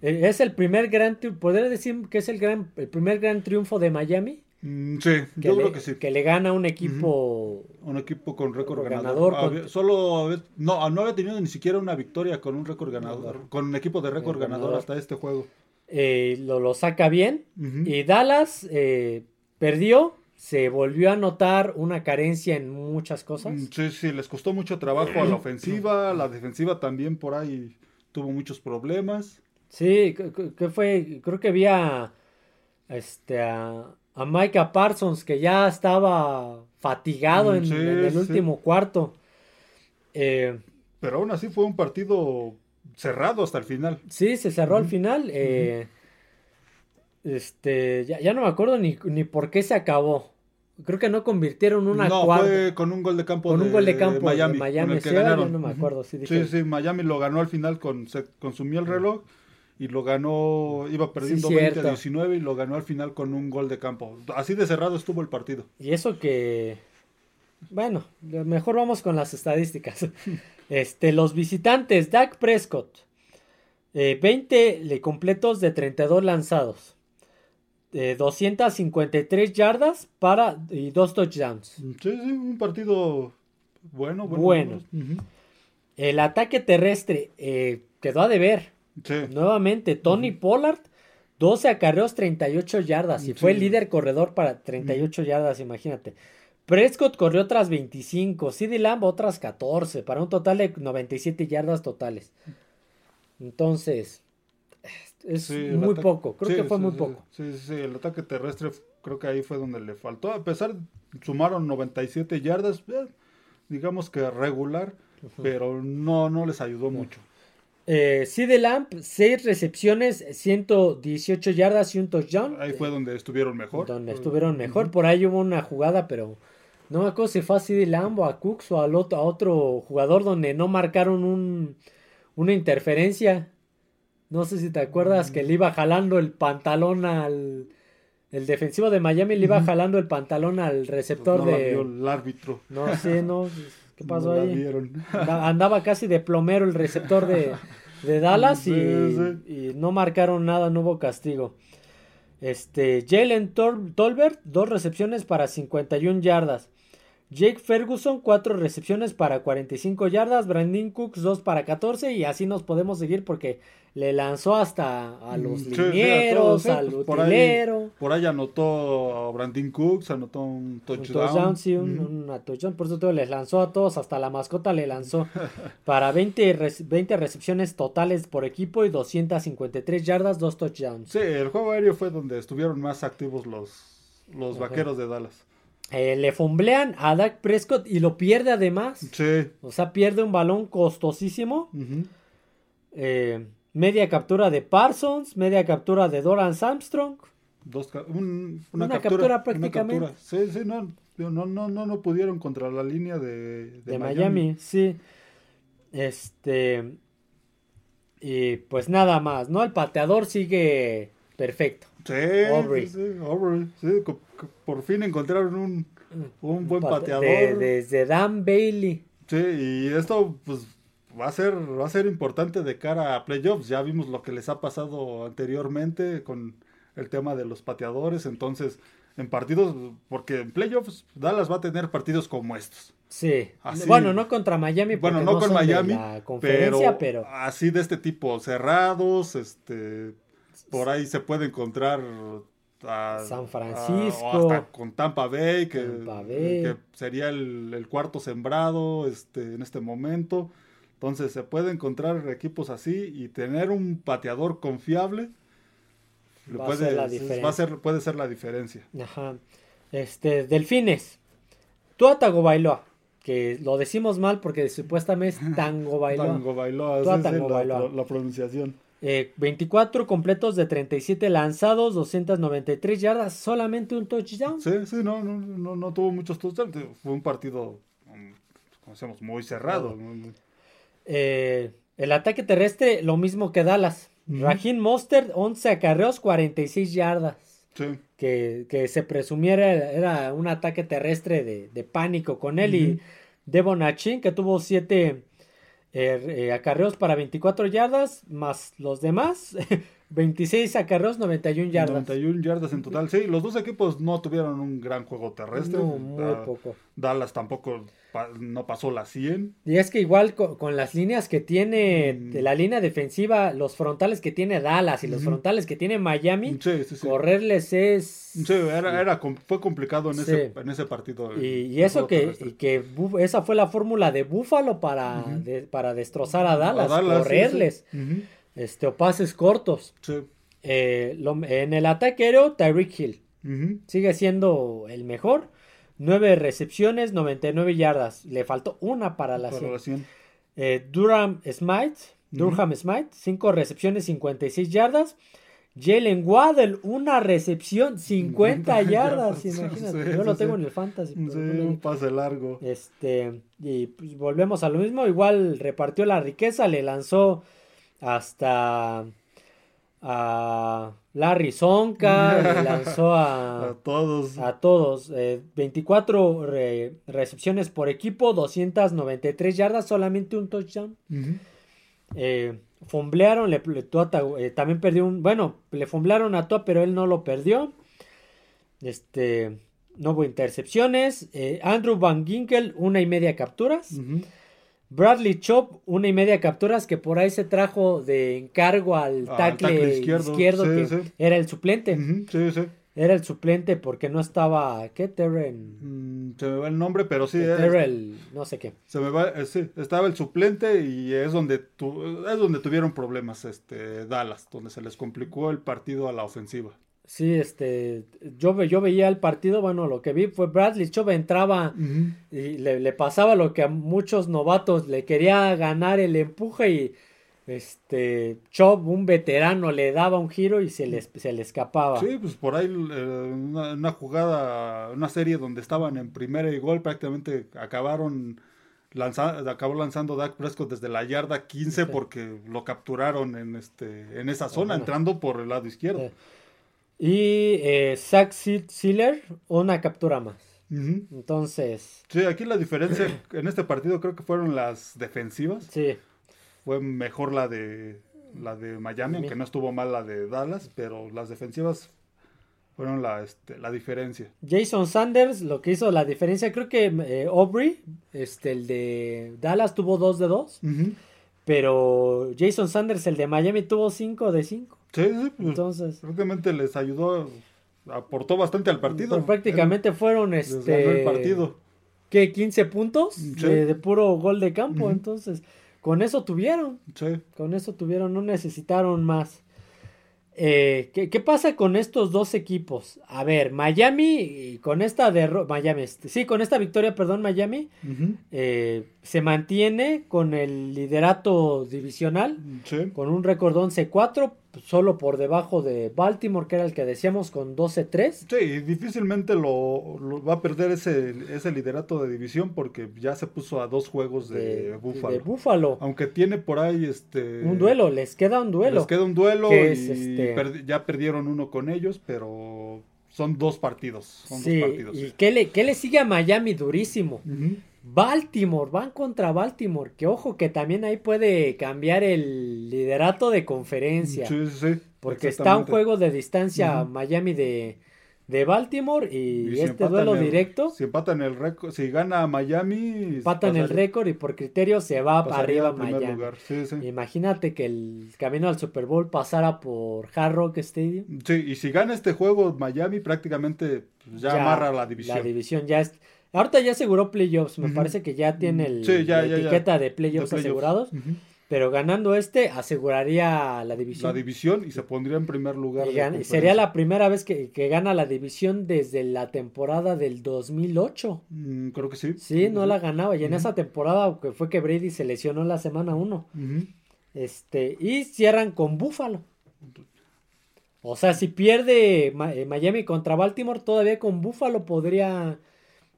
eh, es el primer gran ¿Podría decir que es el, gran, el primer gran triunfo de Miami? Mm, sí, yo creo que sí. Que le gana un equipo. Un equipo con récord ganador. Solo. No, no había tenido ni siquiera una victoria con un récord ganador. Con un equipo de récord ganador hasta este juego. Eh, lo, lo, saca bien. Y Dallas, eh, perdió, se volvió a notar una carencia en muchas cosas. Mm, sí, sí, les costó mucho trabajo a la ofensiva, [clears throat] la defensiva también por ahí tuvo muchos problemas. Sí, que fue, creo que había este, a, a Micah Parsons que ya estaba fatigado mm, en, el último cuarto. Eh, Pero aún así fue un partido cerrado hasta el final. Sí, se cerró al final. Eh, este, ya, no me acuerdo ni, ni por qué se acabó. Creo que no convirtieron una No, fue con un gol de campo con un gol de campo Miami. Miami que ganaron. no me acuerdo. Sí, sí, Miami lo ganó al final, con, se consumió el reloj y lo ganó, iba perdiendo 20 a 19 y lo ganó al final con un gol de campo. Así de cerrado estuvo el partido. Y eso que, bueno, mejor vamos con las estadísticas. [laughs] Este, los visitantes, Dak Prescott, 20 eh, completos de 32 lanzados. 253 eh, yardas para y dos touchdowns. Sí, sí, un partido bueno. Bueno. El ataque terrestre eh, quedó a deber. Nuevamente, Tony Pollard, 12 acarreos, 38 yardas. Y fue el líder corredor para 38 yardas, imagínate. Prescott corrió otras 25, CD Lamb otras 14, para un total de 97 yardas totales. Entonces, es muy poco, creo que fue muy poco. Sí, sí, el ataque terrestre creo que ahí fue donde le faltó. A pesar, sumaron 97 yardas, eh, digamos que regular, pero no, no les ayudó mucho. Eh, CD Lamp, 6 recepciones, 118 yardas y un touchdown. Ahí fue donde estuvieron mejor. Donde estuvieron mejor. Por ahí hubo una jugada, pero no me acuerdo si fue a CD Lamb o a Cooks o al otro, a otro jugador donde no marcaron un, una interferencia. No sé si te acuerdas que le iba jalando el pantalón al. El defensivo de Miami le iba jalando el pantalón al receptor pues de. el árbitro. No sé, no. [laughs] ¿Qué pasó ahí? Andaba casi de plomero el receptor de, de Dallas y, y, no marcaron nada, no hubo castigo. Este, Jalen Tolbert, dos recepciones para 51 yardas. Jake Ferguson, cuatro recepciones para 45 yardas. Brandon Cooks, dos para 14. Y así nos podemos seguir porque le lanzó hasta a mm, los linieros, al pues por ahí, por ahí, anotó a Brandon Cooks, anotó un touchdown. Un touchdown, sí, un, touchdown. Por eso todo les lanzó a todos, hasta la mascota le lanzó [laughs] para 20, 20 recepciones totales por equipo y 253 yardas, dos touchdowns. Sí, el juego aéreo fue donde estuvieron más activos los, los vaqueros de Dallas. Eh, le fumblean a Dak Prescott y lo pierde además. Sí. O sea, pierde un balón costosísimo. eh, Media captura de Parsons, media captura de Doran Armstrong. Dos, una, captura, prácticamente. Sí, sí, no, no, no, no, pudieron contra la línea de, de, Miami. Sí. Este. Y pues nada más, ¿no? El pateador sigue perfecto. Sí, sí, por fin encontraron un, un buen pateador. desde Dan Bailey. Sí, y esto, pues va a ser va a ser importante de cara a playoffs. Ya vimos lo que les ha pasado anteriormente con el tema de los pateadores, entonces en partidos porque en playoffs Dallas va a tener partidos como estos. Sí. bueno, no contra Miami bueno, no, con Miami, pero, así de este tipo cerrados, este por ahí se puede encontrar a, San Francisco, hasta con Tampa Bay, que, sería el, el, cuarto sembrado este, en este momento. Entonces se puede encontrar equipos así y tener un pateador confiable va puede, ser la diferencia. puede ser la diferencia. Ajá. Este, Delfines. Tuatago Bailoa. Que lo decimos mal porque supuestamente es Tango Bailoa. Tango Bailoa, La, la, pronunciación. 24 eh, completos de 37 lanzados, 293 yardas, solamente un touchdown. Sí, sí, no, no, no, no tuvo muchos touchdowns. Fue un partido, como decíamos, muy cerrado. Eh, el ataque terrestre, lo mismo que Dallas. Raheem Mostert, 11 acarreos, 46 yardas. Que, se presumiera era un ataque terrestre de, pánico con él. Y Devon Achin, que tuvo 7 eh, eh, acarreos para 24 yardas, más los demás. [laughs] 26 acarreos, 91 yardas. 91 yardas en total. Sí, los dos equipos no tuvieron un gran juego terrestre. No, muy Da- poco. Dallas tampoco pa- no pasó las 100. Y es que igual co- con, las líneas que tiene, Mm. de la línea defensiva, los frontales que tiene Dallas y los frontales que tiene Miami, Sí, sí, sí. correrles es... Sí, era, era fue complicado en, ese, en ese partido. Y, y eso que, y que esa fue la fórmula de Búfalo para, Ujú. de- para destrozar a Dallas, A Dallas, correrles, sí. Este, o pases cortos. Sí. Eh, lo- en el ataque aéreo, Tyreek Hill sigue siendo el mejor. 9 recepciones, 99 yardas. Le faltó una para la Para 100. la 100. Eh, Durham Smite, Durham Smite, 5 recepciones, 56 yardas. Jalen Waddell, una recepción, 50 [laughs] yardas. Imagínate, sí, yo lo sí, tengo sí. en el fantasy. Pero no un pase largo. Este, y pues volvemos a lo mismo. Igual repartió la riqueza, le lanzó hasta a Larry Zonka, [laughs] lanzó A a, todos. a todos. eh, 24 re- recepciones por equipo, 293 yardas, solamente un touchdown. Eh, fumblearon, le, le- eh, también perdió un, bueno, le fumblearon a Tua, pero él no lo perdió. Este, no hubo intercepciones. Eh, Andrew Van Ginkel, una y media capturas. Ujú. Bradley Chop, una y media capturas que por ahí se trajo de encargo al tackle, tackle izquierdo, izquierdo, sí, que sí. era el suplente. Sí. Era el suplente porque no estaba, ¿qué? Terren, Mm, se me va el nombre, pero sí. Terrell, no sé qué. Se me va, eh, sí, estaba el suplente y es donde tu- es donde tuvieron problemas este Dallas, donde se les complicó el partido a la ofensiva. Sí, este, yo, ve- yo veía el partido, bueno, lo que vi fue Bradley Chop entraba y le, le pasaba lo que a muchos novatos le quería ganar el empuje y este Chop, un veterano, le daba un giro y se le, se le escapaba. Sí, pues por ahí eh, una, una jugada, una serie donde estaban en primera y gol, prácticamente acabaron lanza- acabó lanzando Dak Prescott desde la yarda 15 Sí. porque lo capturaron en este en esa zona, Ajá. entrando por el lado izquierdo. Eh, Y eh, Zach Sil- Sealer, una captura más. Entonces, Sí, aquí la diferencia [coughs] en este partido creo que fueron las defensivas. sí, Fue mejor la de la de Miami, aunque no estuvo mal la de Dallas, pero las defensivas fueron la, este, la diferencia. Jason Sanders, lo que hizo la diferencia, creo que eh, Aubrey, este, el de Dallas tuvo 2 de 2, pero Jason Sanders, el de Miami, tuvo 5 de 5. Sí, sí, pues, Entonces, prácticamente les ayudó, aportó bastante al partido. pues, prácticamente fueron este el partido. ¿qué? 15 puntos Sí. de, de puro gol de campo. Entonces, con eso tuvieron. Sí. Con eso tuvieron, no necesitaron más. Eh, ¿qué, qué pasa con estos dos equipos? A ver, Miami, con esta derrota, Miami, este, sí, con esta victoria, perdón, Miami, eh, se mantiene con el liderato divisional, Sí. con un récord 11-4, solo por debajo de Baltimore, que era el que decíamos, con 12-3. Sí, y difícilmente lo, lo va a perder ese, ese liderato de división porque ya se puso a dos juegos de, Buffalo. de Buffalo. Aunque tiene por ahí este Un duelo, les queda un duelo. Les queda un duelo y es, este- perdi- ya perdieron uno con ellos, pero son dos partidos. Son Sí, dos partidos. ¿y qué le, qué le sigue a Miami durísimo? Ujú. Baltimore, van contra Baltimore, que ojo que también ahí puede cambiar el liderato de conferencia, Sí, sí, sí, porque está un juego de distancia. Miami de, de Baltimore y, Y si este duelo el- directo Si empatan el récord, si gana Miami, empatan el récord y por criterio se va para arriba Miami. lugar. Sí, sí. Imagínate que el camino al Super Bowl pasara por Hard Rock Stadium. Sí, y si gana este juego Miami, prácticamente pues, ya, amarra la división. La división ya es. Ahorita ya aseguró playoffs. Me parece que ya tiene el, Sí, ya, la ya, etiqueta de De playoffs playoffs. asegurados. Pero ganando este, aseguraría la división. La división y se pondría en primer lugar. Y de sería la primera vez que, que gana la división desde la temporada del 2008. Mm, creo que sí. Sí, no la ganaba. Y en esa temporada que fue que Brady se lesionó la semana 1. Ujú. Este, y cierran con Buffalo. O sea, si pierde eh, Miami contra Baltimore, todavía con Buffalo podría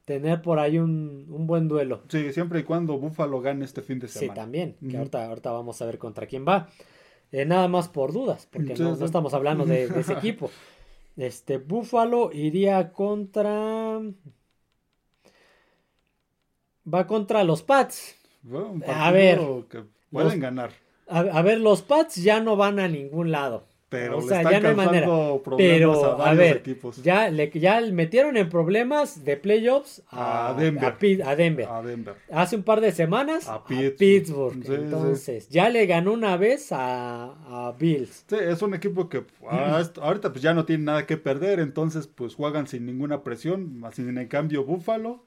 tener por ahí un, un buen duelo. Sí, siempre y cuando Buffalo gane este fin de Sí, semana. también. Que Ujú. ahorita, ahorita vamos a ver contra quién va. Eh, nada más por dudas, porque Sí, no, sí. no estamos hablando de, de ese [laughs] equipo. Este, Buffalo iría contra. Va contra los Pats. Bueno, A ver, que pueden los- ganar. A, a ver, los Pats ya no van a ningún lado. Pero o le están ya no hay manera. Pero, a a, varios ver, equipos. ya, le, ya metieron en problemas de playoffs a, A Denver. a Denver. A Denver. Hace un par de semanas A Pittsburgh. Pittsburgh. Sí, sí. Entonces, ya le ganó una vez a, Bills. Sí, es un equipo que ah, est- ahorita pues ya no tiene nada que perder, entonces pues juegan sin ninguna presión, sin en cambio Buffalo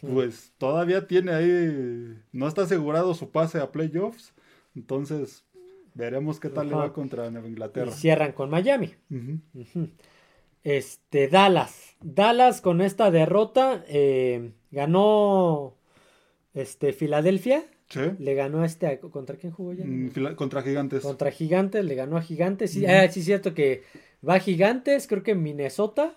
pues todavía tiene ahí, no está asegurado su pase a playoffs, entonces veremos qué tal le va contra Nueva Y Inglaterra. cierran con Miami. Este, Dallas. Dallas con esta derrota eh, ganó este, Filadelfia. Sí. Le ganó a este. ¿Contra quién jugó ya? Mm, contra Gigantes. Contra Gigantes, le ganó a Gigantes. Sí, ah, sí, es cierto que va a Gigantes, creo que Minnesota.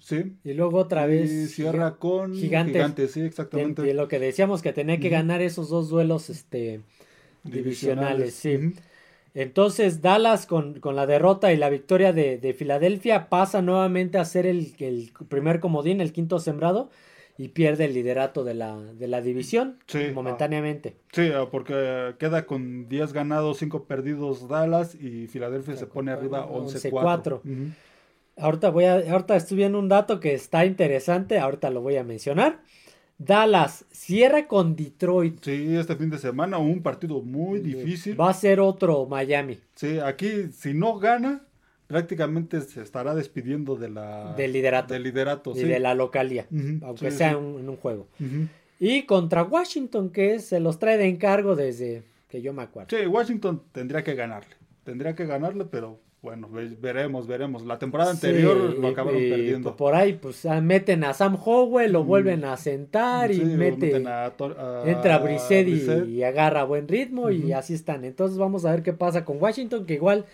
Sí. Y luego otra vez. Y cierra con Gigantes. Gigantes, sí, de- exactamente. de lo que decíamos que tenía que ganar esos dos duelos este, divisionales. Sí. Entonces Dallas con, con la derrota y la victoria de, de Filadelfia pasa nuevamente a ser el, el primer comodín, el quinto sembrado, y pierde el liderato de la, de la división Sí, momentáneamente. Sí, ah, porque queda con 10 ganados, 5 perdidos Dallas y Filadelfia se pone arriba 11-4. 11-4. Ujú. Ahorita voy a, ahorita estoy viendo un dato que está interesante, ahorita lo voy a mencionar. Dallas cierra con Detroit. Sí, este fin de semana un partido muy difícil. Va a ser otro Miami Sí, aquí si no gana, prácticamente se estará despidiendo de la, del liderato del liderato. y sí. de la localía, aunque sí, sea sí. un- en un juego. Y contra Washington, que se los trae de encargo desde que yo me acuerdo. Sí, Washington tendría que ganarle. Tendría que ganarle, pero bueno, ve- veremos, veremos. La temporada anterior Sí, lo acabaron y perdiendo. Por ahí, pues ah, meten a Sam Howell, lo Mm. vuelven a sentar y Sí, mete. meten a a- Entra Brissett y, y agarra buen ritmo y así están. Entonces vamos a ver qué pasa con Washington, que igual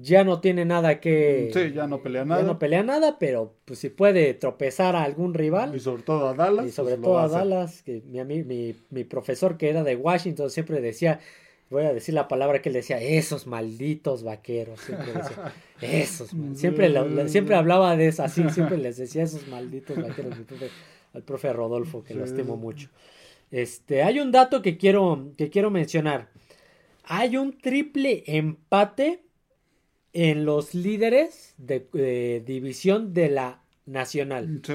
ya no tiene nada que... Sí, ya no pelea ya nada. no pelea nada, pero pues si puede tropezar a algún rival. Y sobre todo a Dallas. Y sobre pues, todo a hacer. Dallas, que mi, mi, mi profesor que era de Washington siempre decía, voy a decir la palabra que él decía, esos malditos vaqueros. Siempre decía, esos, mal-". siempre, lo- siempre hablaba de eso, así, siempre [laughs] les decía esos malditos vaqueros, profe- al profe Rodolfo, que lo Sí. estimo mucho. Este, hay un dato que quiero, que quiero mencionar. Hay un triple empate en los líderes de, de división de la nacional. Sí.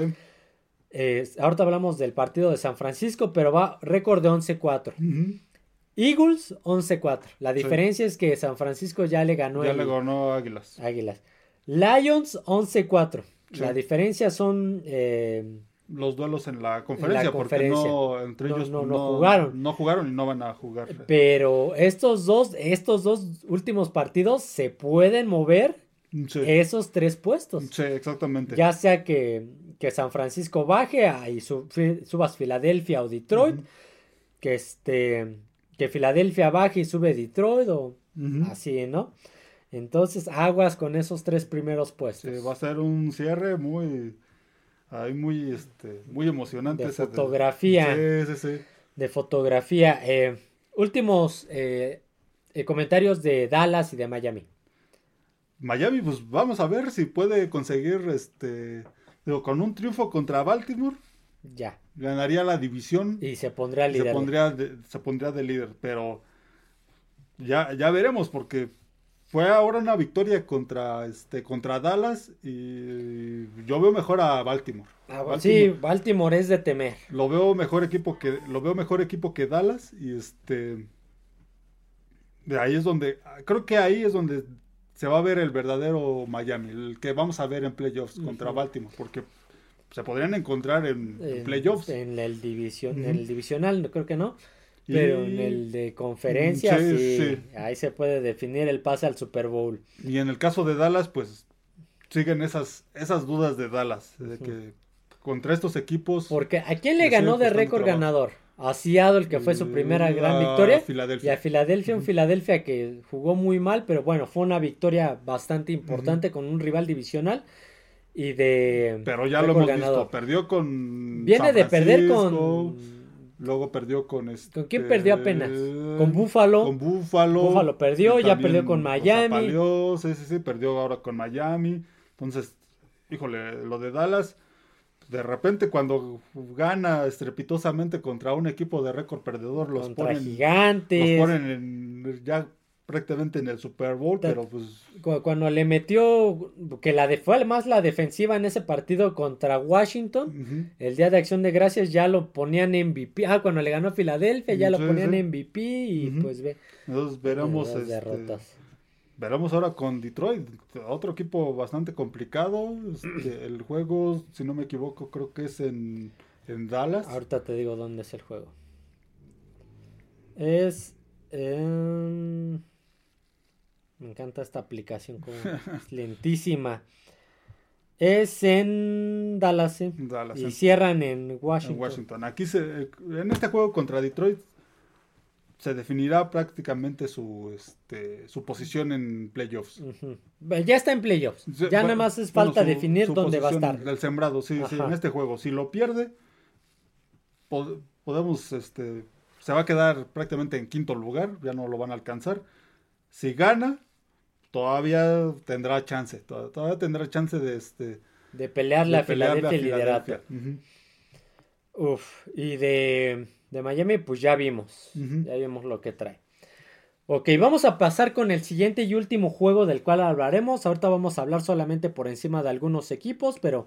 Eh, ahorita hablamos del partido de San Francisco, pero va récord de 11-4. Ujú. Eagles 11-4. La Sí. diferencia es que San Francisco ya le ganó Ya el le ganó Águilas. Águilas. Lions 11-4. Sí. La diferencia son eh, Los duelos en la conferencia, conferencia. porque no, entre No, ellos no, no, jugaron. No jugaron y no van a jugar. pero estos dos estos dos últimos partidos se pueden mover Sí, esos tres puestos. sí, exactamente. Ya sea que, que San Francisco baje y su- fi- subas Filadelfia o Detroit, que este que Filadelfia baje y sube Detroit o así, ¿no? Entonces, aguas con esos tres primeros puestos. Sí, va a ser un cierre muy, ahí muy, este, muy emocionante. De ese fotografía. Sí, sí, sí. De fotografía. Eh, últimos eh, eh, comentarios de Dallas y de Miami. Miami, pues vamos a ver si puede conseguir, este, digo, con un triunfo contra Baltimore, Ya. ganaría la división Y se pondrá y se pondría, de, se pondría de líder, pero ya, ya veremos porque fue ahora una victoria contra, este, contra Dallas y yo veo mejor a Baltimore. Ah, Baltimore. sí, Baltimore es de temer. Lo veo mejor equipo que lo veo mejor equipo que Dallas y este de ahí es donde creo que ahí es donde se va a ver el verdadero Miami, el que vamos a ver en playoffs contra. Baltimore, porque se podrían encontrar en, playoffs. En el, división, en el divisional, no creo que no. Y- Pero en el de conferencia, Sí, sí, sí. ahí se puede definir el pase al Super Bowl. Y en el caso de Dallas, pues siguen esas esas dudas de Dallas, de que contra estos equipos Porque ¿a quién le ganó de costando récord ganador? A Seattle, que fue su primera eh, gran victoria. Y Filadelfia. a Filadelfia, un. Filadelfia que jugó muy mal, pero bueno, fue una victoria bastante importante con un rival divisional. Y de. Pero ya lo hemos ganador. visto, perdió con Viene San de perder con. Luego perdió con este... ¿Con quién perdió apenas? Con Buffalo. Con Buffalo. Buffalo perdió, ya perdió con Miami. apaleó, sí, sí, sí, perdió ahora con Miami. Entonces, híjole, lo de Dallas, de repente cuando gana estrepitosamente contra un equipo de récord perdedor, los contra ponen, Gigantes. los ponen en- ya prácticamente en el Super Bowl, pero pues... Cuando le metió, que la de, fue más la defensiva en ese partido contra Washington, el día de acción de gracias ya lo ponían MVP. Ah, cuando le ganó Filadelfia ya lo ponían en MVP y pues ve. Entonces veremos... Este, derrotas. Veremos ahora con Detroit, otro equipo bastante complicado. Este, [clears throat] el juego, si no me equivoco, creo que es en, en Dallas. Ahorita te digo dónde es el juego. Es... En... Me encanta esta aplicación, como es lentísima. Es en Dallas, y cierran en Washington. en Washington. Aquí se, en este juego contra Detroit se definirá prácticamente su este, su posición en playoffs. Ya está en playoffs. Ya nada más es falta definir dónde va a estar. El sembrado, sí, sí, en este juego. Si lo pierde, podemos, este, se va a quedar prácticamente en quinto lugar, ya no lo van a alcanzar. Si gana, todavía tendrá chance, todavía, tendrá chance de este de pelear la Filadelfia liderato. Uf, y de, de, Miami pues ya vimos, ya vimos lo que trae. Ok, vamos a pasar con el siguiente y último juego del cual hablaremos. Ahorita vamos a hablar solamente por encima de algunos equipos, pero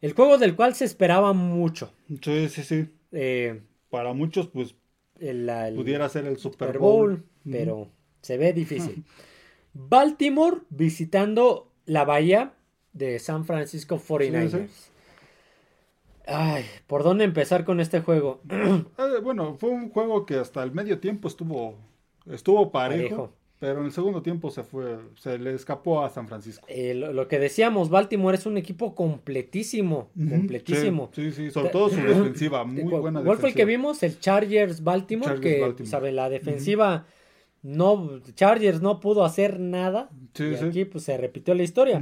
el juego del cual se esperaba mucho. Sí, sí, sí. Eh, Para muchos, pues, pudiera ser el Super Bowl, pero se ve difícil. [laughs] Baltimore visitando la bahía de San Francisco 49ers. Ay, ¿por dónde empezar con este juego? Eh, [clears throat] bueno, fue un juego que hasta el medio tiempo estuvo, estuvo parejo, pero en el segundo tiempo se fue, se le escapó a San Francisco. Eh, lo, que decíamos, Baltimore es un equipo completísimo, completísimo. Sí, sí, sobre todo su defensiva, muy buena ¿Cuál fue el que vimos? El Chargers Baltimore, que, sabe, la defensiva no, Chargers no pudo hacer nada. y aquí pues se repitió la historia.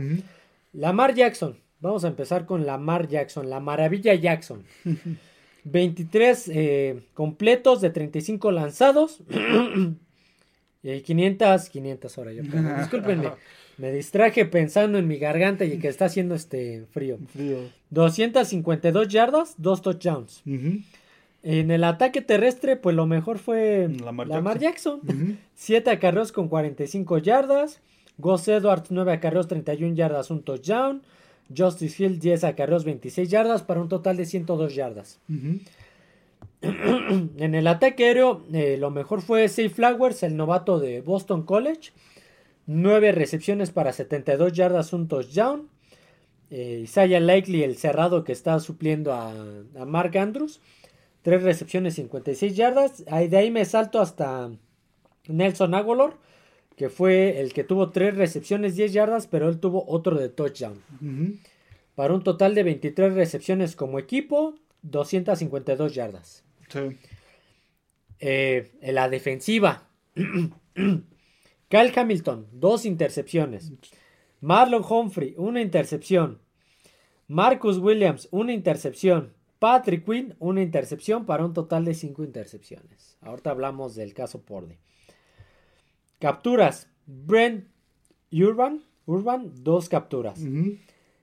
Lamar Jackson. Vamos a empezar con Lamar Jackson, la maravilla Jackson. [laughs] 23 eh, completos de 35 lanzados. [clears throat] y 500, 500 ahora yo. [laughs] Discúlpenme. Me distraje pensando en mi garganta y que está haciendo este frío. frío. 252 yardas, dos touchdowns. En el ataque terrestre, pues lo mejor fue Lamar, Jackson. 7 acarreos con 45 yardas. Gus Edwards, 9 acarreos, 31 yardas, un touchdown. Justice Hill, 10 acarreos, 26 yardas, para un total de 102 yardas. en el ataque aéreo, eh, lo mejor fue Safe Flowers, el novato de Boston College. 9 recepciones para 72 yardas, un touchdown. Eh, Isaiah Likely, el cerrado que está supliendo a Mark Andrews. 3 recepciones, 56 yardas. De ahí me salto hasta Nelson Aguilar, que fue el que tuvo 3 recepciones, 10 yardas, pero él tuvo otro de touchdown. Para un total de 23 recepciones como equipo, 252 yardas. Sí. Eh, en la defensiva, [clears throat] Kyle Hamilton, 2 intercepciones. Marlon Humphrey, una intercepción. Marcus Williams, una intercepción. Patrick Quinn, una intercepción para un total de 5 intercepciones. Ahorita hablamos del caso Porde. Capturas. Brent Urban, Urban dos capturas.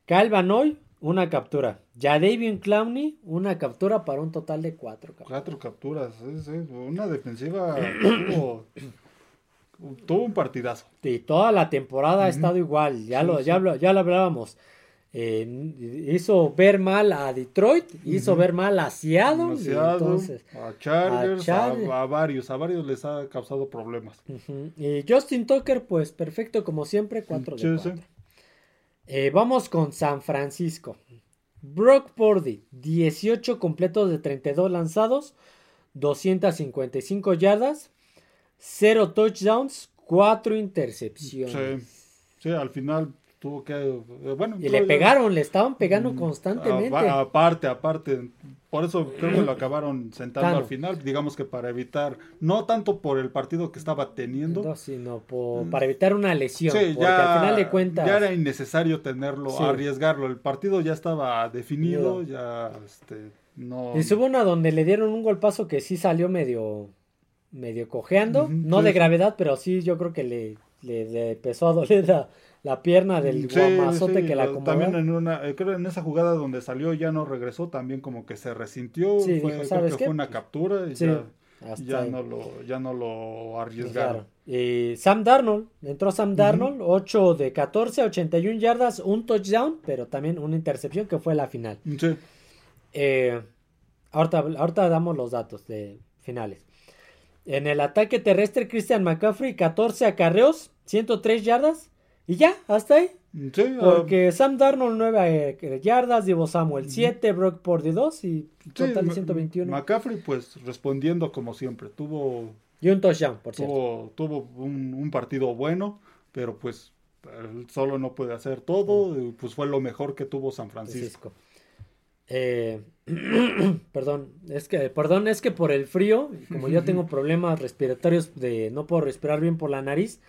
Kyle Vanoy, una captura. Jadavion Clowney, una captura para un total de 4 capturas. Cuatro capturas, una defensiva tuvo, un partidazo. Y toda la temporada ha estado igual, ya, lo, ya, ya lo hablábamos. Eh, hizo ver mal a Detroit, hizo ver mal a Seattle, a, Chargers, a, varios, a varios les ha causado problemas. Y Justin Tucker, pues perfecto como siempre, 4 de eh, vamos con San Francisco. Brock Purdy, 18 completos de 32 lanzados, 255 yardas, 0 touchdowns, 4 intercepciones. sí, al final tuvo que eh, bueno y le pegaron le estaban pegando mm, constantemente. aparte aparte por eso creo que lo acabaron [clears throat] sentando al final digamos que para evitar no tanto por el partido que estaba teniendo sino mm. para evitar una lesión sí, porque ya, al final de cuentas ya era innecesario tenerlo arriesgarlo el partido ya estaba definido ya este no y hubo una donde le dieron un golpazo que sí salió medio medio cojeando no de gravedad pero sí yo creo que le le, le empezó a doler la la pierna del guamazote que la acomodó. También en una, eh, creo en esa jugada donde salió ya no regresó, también como que se resintió, fue, ¿sabes que fue una captura y ya no, lo, ya no lo arriesgaron. Y Sam Darnold, entró Sam Darnold, 8 de 14, 81 yardas, un touchdown, pero también una intercepción que fue la final. Sí. Eh, ahorita, ahorita damos los datos de finales. En el ataque terrestre, Christian McCaffrey, 14 acarreos, 103 yardas. Y ya, hasta ahí. Sí, ah, Porque Sam Darnold 9 eh, yardas, Divo Samuel 7, Brock Purdy 2 y total de 121. McCaffrey pues respondiendo como siempre, tuvo... Y un touchdown, por cierto. Tuvo un, partido bueno, pero pues solo no puede hacer todo, pues fue lo mejor que tuvo San Francisco. Eh, [clears throat] perdón, es que, perdón, es que por el frío, como yo [laughs] tengo problemas respiratorios de no puedo respirar bien por la nariz,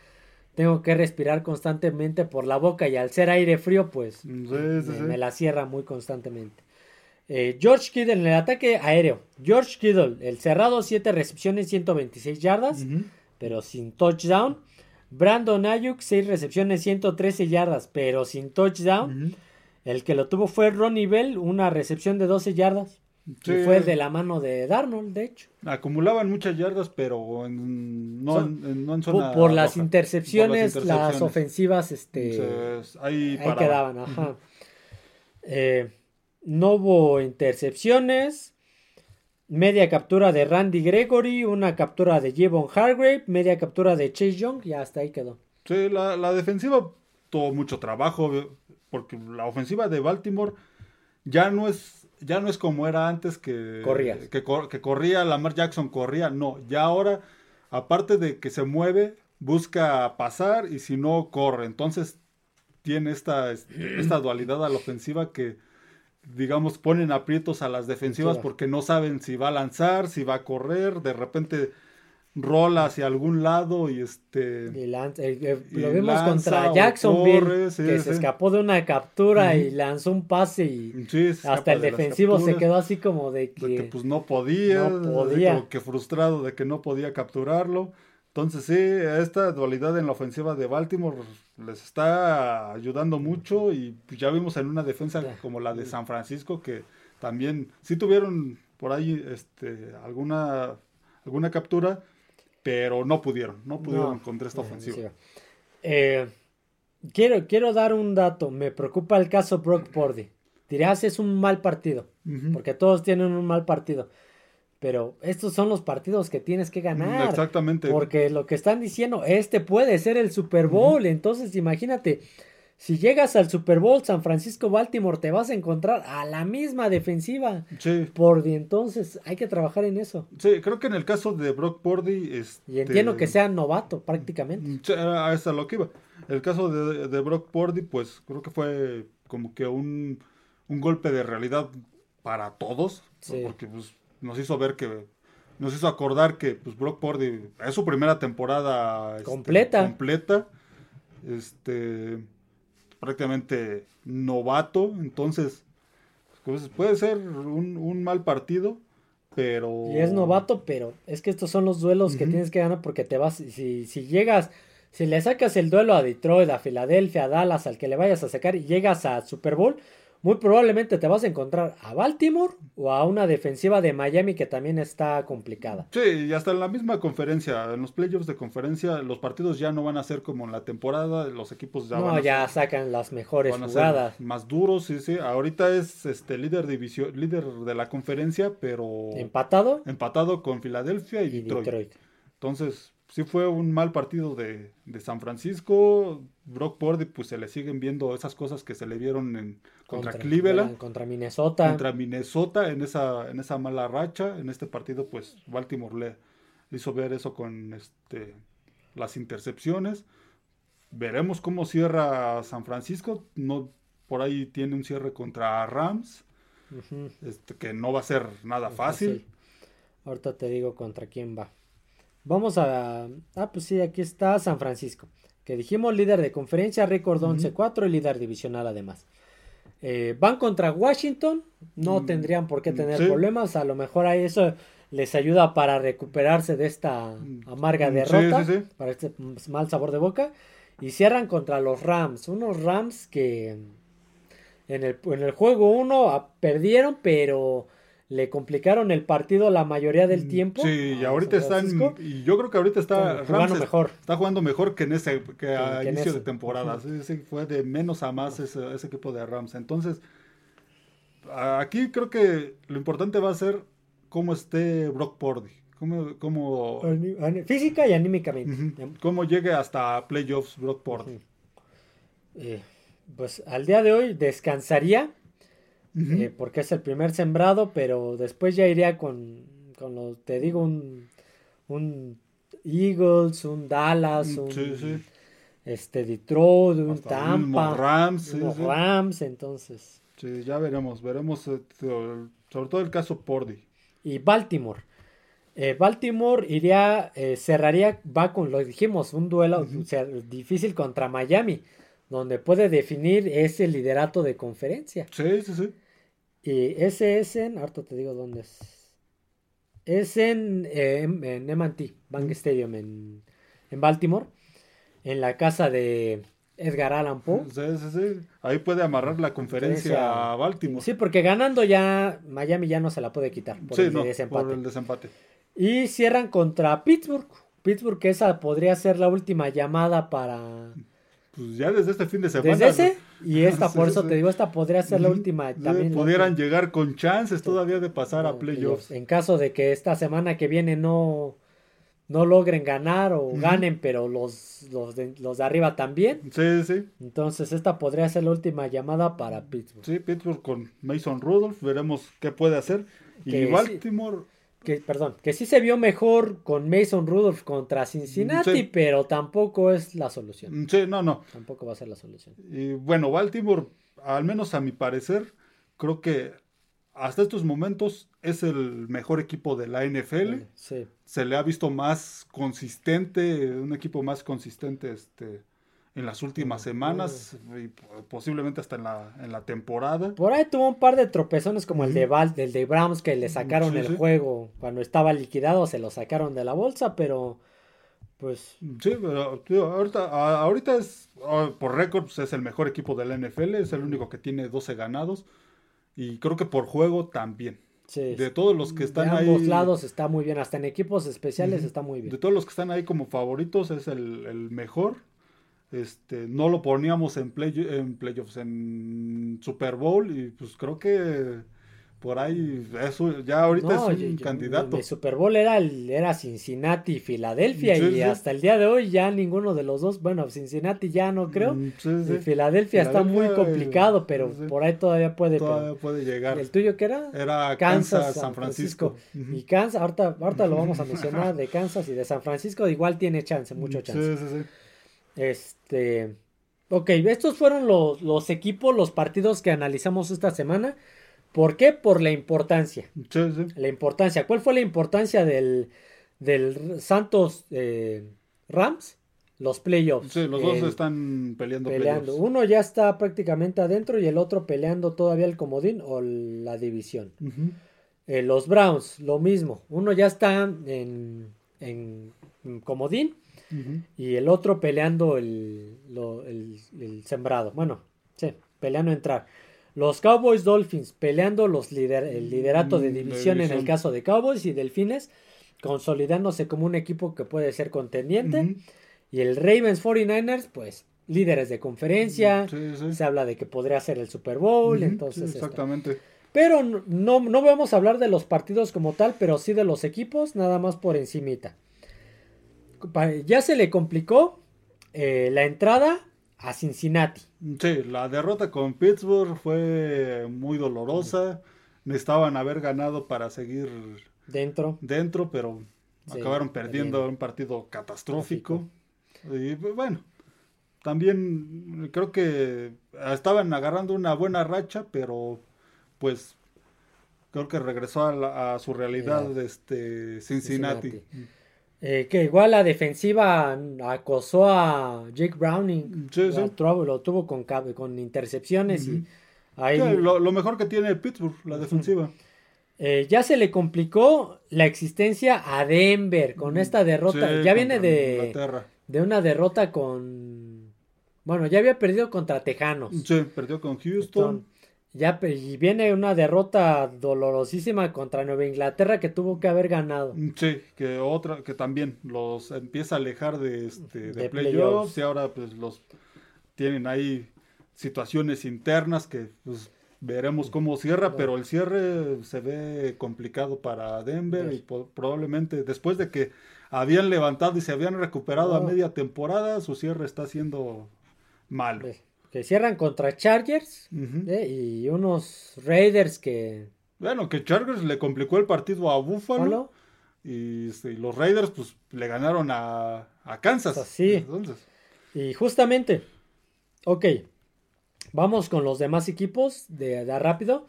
tengo que respirar constantemente por la boca y al ser aire frío, pues me, la cierra muy constantemente. Eh, George Kittle en el ataque aéreo. George Kittle, el cerrado, 7 recepciones, 126 yardas, pero sin touchdown. Brandon Ayuk, 6 recepciones, 113 yardas, pero sin touchdown. El que lo tuvo fue Ronnie Bell, una recepción de 12 yardas. Y fue de la mano de Darnold, de hecho. Acumulaban muchas yardas, pero no, en, zona por, las intercepciones, las ofensivas, este, ahí, quedaban, ajá. Eh, no hubo intercepciones. Media captura de Randy Gregory, una captura de Jevon Hargrave, media captura de Chase Young y hasta ahí quedó. Sí, la, la defensiva tuvo mucho trabajo porque la ofensiva de Baltimore ya no es ya no es como era antes que corría. Que, que, corría, Lamar Jackson corría, no, ya ahora, aparte de que se mueve, busca pasar y si no, corre. Entonces tiene esta, esta [clears throat] dualidad a la ofensiva que, digamos, ponen aprietos a las defensivas porque no saben si va a lanzar, si va a correr, de repente rola hacia algún lado y este eh, eh, lo vimos contra Jacksonville que se escapó de una captura y lanzó un pase y hasta el defensivo se quedó así como de que, pues no podía, no que frustrado de que no podía capturarlo. Entonces sí esta dualidad en la ofensiva de Baltimore les está ayudando mucho y ya vimos en una defensa como la de San Francisco que también sí tuvieron por ahí este alguna alguna captura pero no pudieron, no pudieron contra esta ofensiva. Eh, quiero, quiero dar un dato, me preocupa el caso Brock Purdy. Dirás, es un mal partido, porque todos tienen un mal partido. Pero estos son los partidos que tienes que ganar. Exactamente. Porque lo que están diciendo, este puede ser el Super Bowl. Entonces, imagínate, si llegas al Super Bowl San Francisco-Baltimore, te vas a encontrar a la misma defensiva. Sí. Purdy, entonces hay que trabajar en eso. Sí, creo que en el caso de Brock Purdy. Este... Y entiendo que sea novato prácticamente. Sí, a eso lo que iba. El caso de, Brock Purdy, pues creo que fue como que un, golpe de realidad para todos. Porque pues, nos hizo ver que. Nos hizo acordar que pues, Brock Purdy es su primera temporada este, completa. completa. Este prácticamente novato, entonces pues, puede ser un, mal partido, pero... Y es novato, pero es que estos son los duelos que tienes que ganar porque te vas, si, si llegas, si le sacas el duelo a Detroit, a Filadelfia, a Dallas, al que le vayas a sacar y llegas a Super Bowl, muy probablemente te vas a encontrar a Baltimore o a una defensiva de Miami que también está complicada. Sí, y hasta en la misma conferencia, en los playoffs de conferencia, los partidos ya no van a ser como en la temporada, los equipos ya no, ya sacan las mejores jugadas. más duros, sí, sí. Ahorita es este líder división, líder de la conferencia, pero empatado. Empatado con Filadelfia y, Detroit. Entonces, sí fue un mal partido de, San Francisco. Brock Purdy, pues se le siguen viendo esas cosas que se le vieron en, contra, Cleveland. Contra Minnesota. Contra Minnesota en esa, en esa mala racha. En este partido, pues Baltimore le hizo ver eso con este, las intercepciones. Veremos cómo cierra San Francisco. No, por ahí tiene un cierre contra Rams. este, que no va a ser nada fácil. Ahorita te digo contra quién va. Vamos a... Ah, pues sí, aquí está San Francisco. Que dijimos líder de conferencia, récord 11-4 y líder divisional además. Eh, van contra Washington, no mm, tendrían por qué tener problemas, a lo mejor a eso les ayuda para recuperarse de esta mm, amarga derrota, para este mal sabor de boca, y cierran contra los Rams, unos Rams que en el, en el juego 1 perdieron, pero le complicaron el partido la mayoría del tiempo. Sí, y ahorita están. Y yo creo que ahorita está. Jugando mejor. Está jugando mejor que en ese. que a inicio de temporada. Sí, fue de menos a más ese, ese, equipo de Rams. Entonces, aquí creo que lo importante va a ser cómo esté Brock Purdy. Cómo, cómo, Física y anímicamente. Cómo llegue hasta playoffs Brock Purdy. Eh, pues al día de hoy descansaría eh, porque es el primer sembrado, pero después ya iría con, con lo, te digo, un, un Eagles, un Dallas, mm, un este Detroit, un Tampa, Rams, Rams, entonces. Sí, ya veremos, veremos eh, sobre todo el caso Pordy. Y Baltimore. Eh, Baltimore iría, cerraría, va con, lo dijimos, un duelo difícil contra Miami donde puede definir ese liderato de conferencia. Sí, sí, sí. Y ese es en, ahorita te digo dónde es. Es en, eh, en, M&T, Bank Stadium en, en, Baltimore, en la casa de Edgar Allan Poe. Sí, sí, sí. Ahí puede amarrar la conferencia a Baltimore. Sí, porque ganando ya Miami ya no se la puede quitar por, el, desempate. por el desempate. Y cierran contra Pittsburgh. Pittsburgh, que esa podría ser la última llamada para pues ya desde este fin de semana. Desde ese, y esta, por [laughs] eso te digo, esta podría ser la última. También pudieran llegar con chances todavía de pasar a playoffs. En caso de que esta semana que viene no, no logren ganar o ganen, pero los, los, de, los de arriba también. Sí, sí. Entonces esta podría ser la última llamada para Pittsburgh. Sí, Pittsburgh con Mason Rudolph, veremos qué puede hacer. Y Baltimore que, perdón, que sí se vio mejor con Mason Rudolph contra Cincinnati, pero tampoco es la solución. Sí, no, no. Tampoco va a ser la solución. Y bueno, Baltimore, al menos a mi parecer, creo que hasta estos momentos es el mejor equipo de la NFL. Sí. Se le ha visto más consistente, un equipo más consistente este, en las últimas semanas y posiblemente hasta en la, en la temporada. Por ahí tuvo un par de tropezones como el de Val, el de Browns que le sacaron el juego cuando estaba liquidado, se lo sacaron de la bolsa, pero pues... Sí, pero ahorita, ahorita es, ah, por récords es el mejor equipo de la NFL, es el único que tiene 12 ganados y creo que por juego también. Sí, de todos los que están ahí. De ambos lados está muy bien, hasta en equipos especiales está muy bien. De todos los que están ahí como favoritos es el, el mejor este, no lo poníamos en, play, en playoffs, en Super Bowl y pues creo que por ahí eso ya ahorita es un candidato. El Super Bowl era, era Cincinnati y Filadelfia y hasta el día de hoy ya ninguno de los dos, bueno, Cincinnati ya no creo. Mm, Filadelfia, está muy complicado, pero por ahí todavía puede. Todavía puede llegar. ¿Y el tuyo qué era? Era Kansas, San Francisco. Y Kansas, ahorita, ahorita lo vamos a [laughs] mencionar de Kansas y de San Francisco, igual tiene chance, mucho chance. Sí, sí, sí. Este. Ok, estos fueron los, equipos, los partidos que analizamos esta semana. ¿Por qué? Por la importancia. La importancia. ¿Cuál fue la importancia del, del Santos eh, Rams? Los playoffs. Sí, los dos están peleando. Peleando. Uno ya está prácticamente adentro y el otro peleando todavía el comodín o la división. Eh, los Browns, lo mismo. Uno ya está en, en comodín y el otro peleando el, el, sembrado. Bueno, sí, peleando entrar. Los Cowboys Dolphins peleando los lider el liderato de mm, división en el caso de Cowboys y Delfines, consolidándose como un equipo que puede ser contendiente. Y el Ravens 49ers, pues líderes de conferencia. Se habla de que podría ser el Super Bowl. entonces, exactamente. Pero no, no vamos a hablar de los partidos como tal, pero sí de los equipos, nada más por encimita ya se le complicó eh, la entrada a Cincinnati. Sí, la derrota con Pittsburgh fue muy dolorosa. Necesitaban haber ganado para seguir dentro, dentro pero acabaron perdiendo un partido catastrófico. Y bueno, también creo que estaban agarrando una buena racha, pero pues creo que regresó a, su realidad este Cincinnati. Eh, que igual la defensiva acosó a Jake Browning. Lo, tuvo con, con intercepciones y ahí... lo, mejor que tiene Pittsburgh, la defensiva. Eh, ya se le complicó la existencia a Denver con esta derrota. ya viene de, de una derrota con... Bueno, ya había perdido contra Tejanos. Sí, perdió con Houston. Ya, y viene una derrota dolorosísima contra Nueva Inglaterra que tuvo que haber ganado. Mm, sí, que otra, que también los empieza a alejar de, este, de, playoffs, y ahora pues los tienen ahí situaciones internas que pues, veremos cómo cierra, pero el cierre se ve complicado para Denver y probablemente después de que habían levantado y se habían recuperado a media temporada, su cierre está siendo malo que cierran contra Chargers ¿eh? y unos Raiders que... Bueno, que Chargers le complicó el partido a Buffalo. Este, y, los Raiders pues le ganaron a, Kansas. Así. Entonces. Y justamente, ok, vamos con los demás equipos de, de rápido.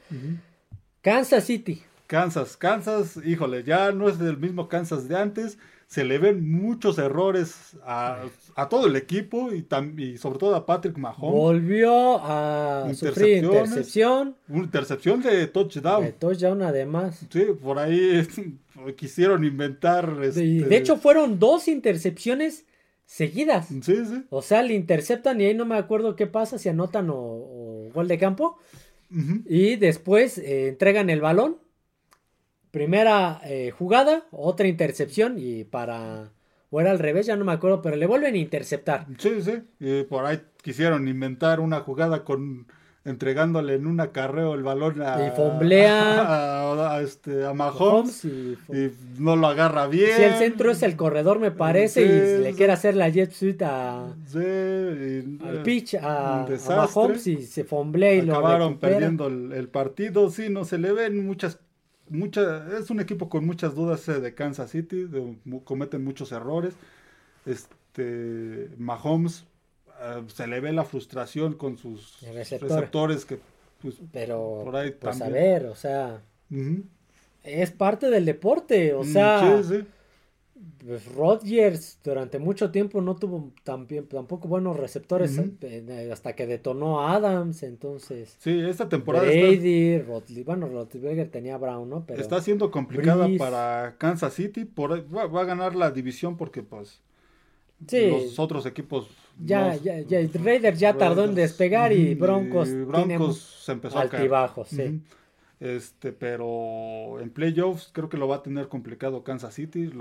Kansas City. Kansas, Kansas, híjole, ya no es el mismo Kansas de antes se le ven muchos errores a, todo el equipo y, y, sobre todo a Patrick Mahomes. Volvió a sufrir intercepción. Una intercepción de touchdown. De touchdown además. Sí, por ahí [laughs] quisieron inventar. Este... De hecho fueron dos intercepciones seguidas. Sí, sí. O sea, le interceptan y ahí no me acuerdo qué pasa, si anotan o, gol de campo. Y después eh, entregan el balón primera eh, jugada, otra intercepción y para... O era al revés, ya no me acuerdo, pero le vuelven a interceptar. Sí, sí. Y por ahí quisieron inventar una jugada con entregándole en un acarreo el balón a, y fomblea [laughs] a, este, a Mahomes, y, no lo agarra bien. Si el centro es el corredor, me parece, y le quiere hacer la jet suite a, sí, al pitch a, Mahomes y se fomblea y Acabaron perdiendo el, el, partido. Sí, no se le ven muchas mucha, es un equipo con muchas dudas eh, de Kansas City, cometen muchos errores. Este, Mahomes eh, se le ve la frustración con sus receptores que pues, pero por ahí pues a ver, o sea, es parte del deporte, o mm, sea, sí, sí Rodgers durante mucho tiempo no tuvo tampoco buenos receptores eh, hasta que detonó a Adams, entonces. Sí, esta temporada. Brady, bueno, Rodgers tenía Brown, ¿no? Pero está siendo complicada para Kansas City, por, va, a ganar la división porque pues los otros equipos. Ya, ya, ya, Raiders ya tardó en despegar y Broncos, Broncos se empezó a caer. sí. Este, pero en playoffs creo que lo va a tener complicado Kansas City.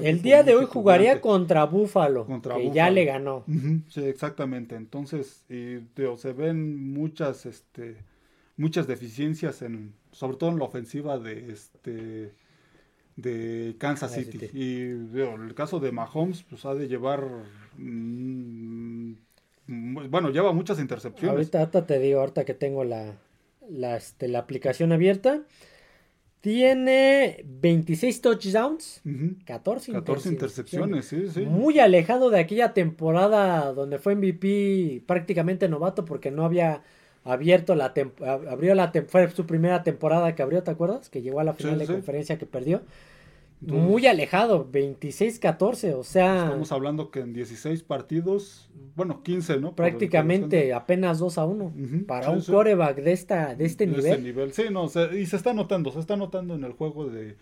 el día de hoy jugaría contra Buffalo, que ya le ganó. sí, exactamente. Entonces, y, se ven muchas, este, muchas deficiencias en, sobre todo en la ofensiva de, este, de Kansas City. Y el caso de Mahomes, pues ha de llevar, mm, bueno, lleva muchas intercepciones. Ahorita, ahorita te digo, ahorita que tengo la, la, este, la aplicación abierta. Tiene 26 touchdowns, 14, 14 intercepciones. sí, sí. Muy alejado de aquella temporada donde fue MVP prácticamente novato porque no había abierto la abrió la fue su primera temporada que abrió, ¿te acuerdas? Que llegó a la final de conferencia que perdió muy alejado, 26-14, o sea... Estamos hablando que en 16 partidos, bueno, 15, ¿no? Prácticamente apenas 2 a 1 para un coreback de, esta, de este nivel. nivel. Sí, no, y se está notando, se está notando en el juego de,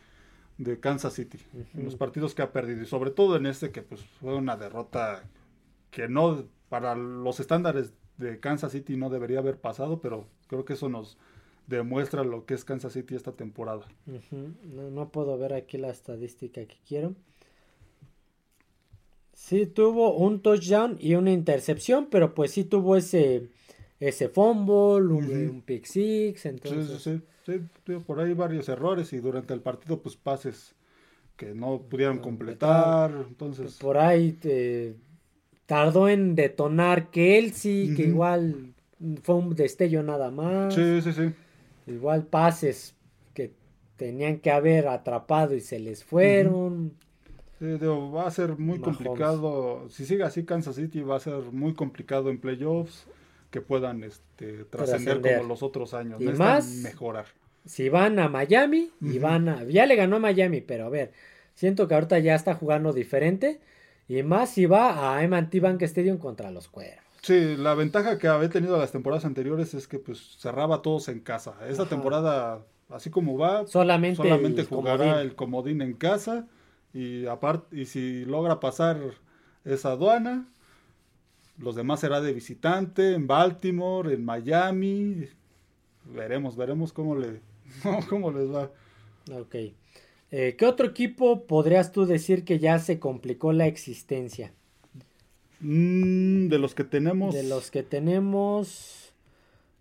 Kansas City, en los partidos que ha perdido, y sobre todo en este que pues fue una derrota que no, para los estándares de Kansas City no debería haber pasado, pero creo que eso nos demuestra lo que es Kansas City esta temporada. no, puedo ver aquí la estadística que quiero. Sí tuvo un touchdown y una intercepción, pero pues sí tuvo ese ese fumble, un, pick six, entonces... Sí, sí, sí, por ahí varios errores y durante el partido pues pases que no pudieron completar, entonces... Por ahí te tardó en detonar Kelsey, que igual fue un destello nada más. Sí, sí, sí. Igual pases que tenían que haber atrapado y se les fueron. va a ser muy complicado. Si sigue así Kansas City, va a ser muy complicado en playoffs que puedan este, trascender como los otros años. Y más mejorar. Si van a Miami y van a. Ya le ganó a Miami, pero a ver, siento que ahorita ya está jugando diferente. Y más si va a M&T Bank Stadium contra los Cuervos. Sí, la ventaja que había tenido las temporadas anteriores es que pues cerraba todos en casa. Esta temporada, así como va, solamente, solamente jugará el comodín en casa y aparte y si logra pasar esa aduana, los demás será de visitante en Baltimore, en Miami. veremos, veremos cómo, le, [laughs] cómo les va. Ok. Eh, ¿Qué otro equipo podrías tú decir que ya se complicó la existencia? Mm, de los que tenemos. De los que tenemos.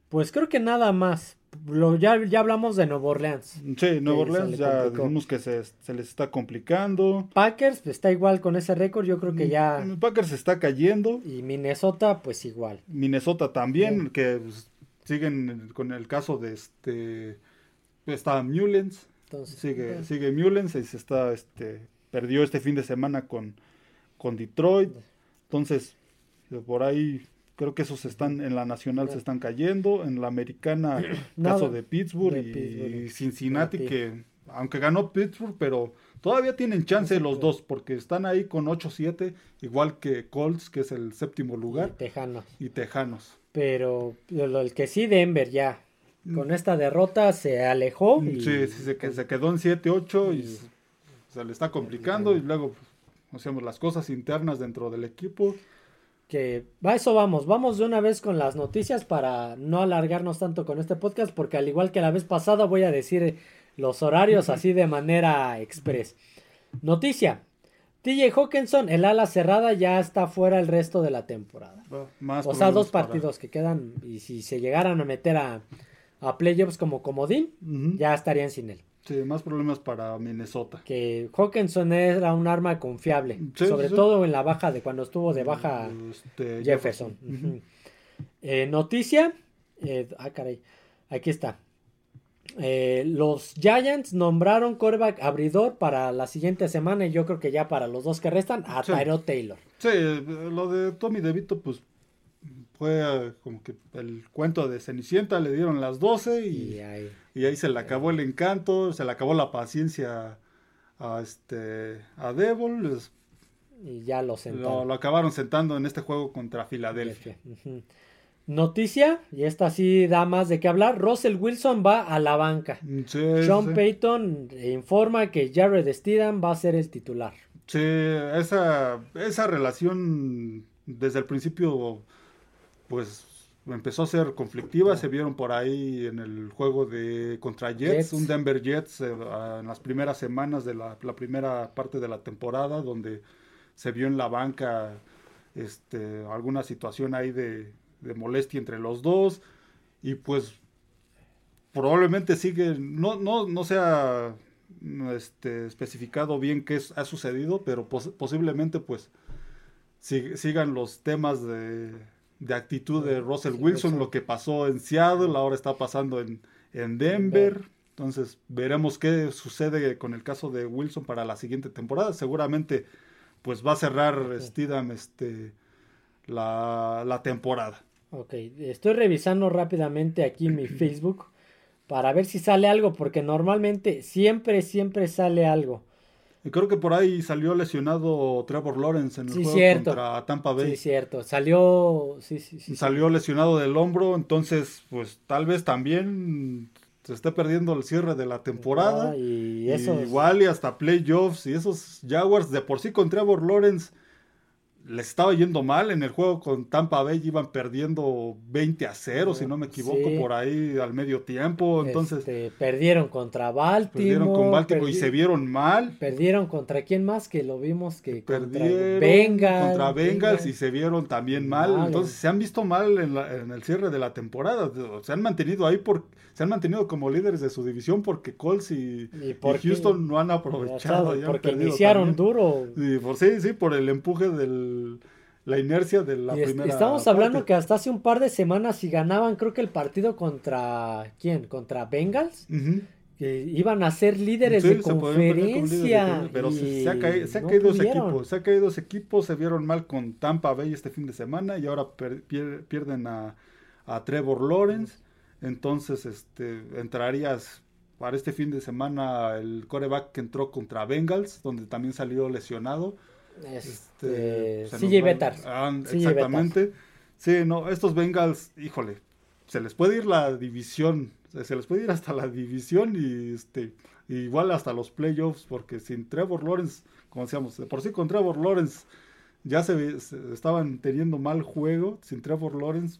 Pues creo que nada más. Lo, ya, ya hablamos de Nuevo Orleans. Sí, Nuevo Orleans ya vimos que se, les está complicando. Packers pues, está igual con ese récord, yo creo que ya. Mm, Packers está cayendo. Y Minnesota, pues igual. Minnesota también, que pues, siguen con el caso de este. Está Mullens. Entonces, sigue, sigue Mullens y se está, este, perdió este fin de semana con, con Detroit. Entonces, por ahí creo que esos están en la nacional se están cayendo, en la americana [clears throat] caso de Pittsburgh, y, Cincinnati que aunque ganó Pittsburgh, pero todavía tienen chance los dos porque están ahí con 8-7, igual que Colts, que es el séptimo lugar. Y Tejanos. Y Tejanos. Pero el que sí Denver ya con esta derrota se alejó. Y... Sí, sí se, se quedó en 7-8 y se le está complicando y luego hacemos las cosas internas dentro del equipo. Que a eso vamos, vamos de una vez con las noticias para no alargarnos tanto con este podcast, porque al igual que la vez pasada voy a decir los horarios así de manera express. Noticia, TJ Hawkinson, el ala cerrada, ya está fuera el resto de la temporada. o sea, dos partidos que quedan y si se llegaran a meter a, a playoffs como comodín, ya estarían sin él. Sí, más problemas para Minnesota. Que Hawkinson era un arma confiable, sobre todo en la baja de cuando estuvo de baja este, Jefferson. Eh, noticia, eh, ah caray, aquí está. Eh, los Giants nombraron coreback abridor para la siguiente semana y yo creo que ya para los dos que restan a Tyro Taylor. Sí, lo de Tommy DeVito pues fue como que el cuento de Cenicienta, le dieron las 12 y, ahí, se le acabó el encanto, se le acabó la paciencia a este a Devil. y ya lo sentaron. Lo, acabaron sentando en este juego contra Filadelfia. Noticia, y esta sí da más de qué hablar, Russell Wilson va a la banca. Sean Payton informa que Jared Steedham va a ser el titular. Sí, esa, esa relación desde el principio pues empezó a ser conflictiva, se vieron por ahí en el juego de contra Jets, un Denver Jets eh, en las primeras semanas de la, primera parte de la temporada, donde se vio en la banca este, alguna situación ahí de, molestia entre los dos, y pues probablemente sigue, no, no, no se ha este, especificado bien qué ha sucedido, pero posiblemente pues sigan los temas de de actitud de Russell Wilson, lo que pasó en Seattle, ahora está pasando en, Denver. Entonces veremos qué sucede con el caso de Wilson para la siguiente temporada. Seguramente pues va a cerrar Steedham este, la, la temporada. Ok, estoy revisando rápidamente aquí mi [clears throat] Facebook para ver si sale algo, porque normalmente siempre, siempre sale algo. Creo que por ahí salió lesionado Trevor Lawrence en el juego contra Tampa Bay. Sí, cierto. Salió, sí, sí, sí. Salió lesionado del hombro, entonces, pues tal vez también se esté perdiendo el cierre de la temporada. y, igual y hasta playoffs y esos Jaguars de por sí con Trevor Lawrence les estaba yendo mal en el juego con Tampa Bay, iban perdiendo 20 a 0, si no me equivoco, por ahí al medio tiempo. Entonces, este, perdieron contra Baltimore. Perdieron con Baltimore y se vieron mal. Perdieron contra quién más que lo vimos que perdieron contra Bengals. Contra Bengals y se vieron también mal. Entonces, se han visto mal en, el cierre de la temporada. Se han mantenido ahí por se han mantenido como líderes de su división porque Colts y, Houston no han aprovechado. porque iniciaron duro. por, sí, sí, por el empuje del la inercia de la primera. Estamos hablando que hasta hace un par de semanas, si ganaban, creo que el partido contra. ¿Quién? Contra Bengals. iban a ser líderes de conferencia. pero se, ha, caído. Se ha caído ese equipo. Se vieron mal con Tampa Bay este fin de semana y ahora pierden a, Trevor Lawrence. Entonces, este, entrarías para este fin de semana el coreback que entró contra Bengals, donde también salió lesionado. Este, CJ Betar. exactamente. Sí, no, estos Bengals, híjole, se les puede ir la división, se les puede ir hasta la división y este igual hasta los playoffs, porque sin Trevor Lawrence, como decíamos, de por sí con Trevor Lawrence ya se, estaban teniendo mal juego, sin Trevor Lawrence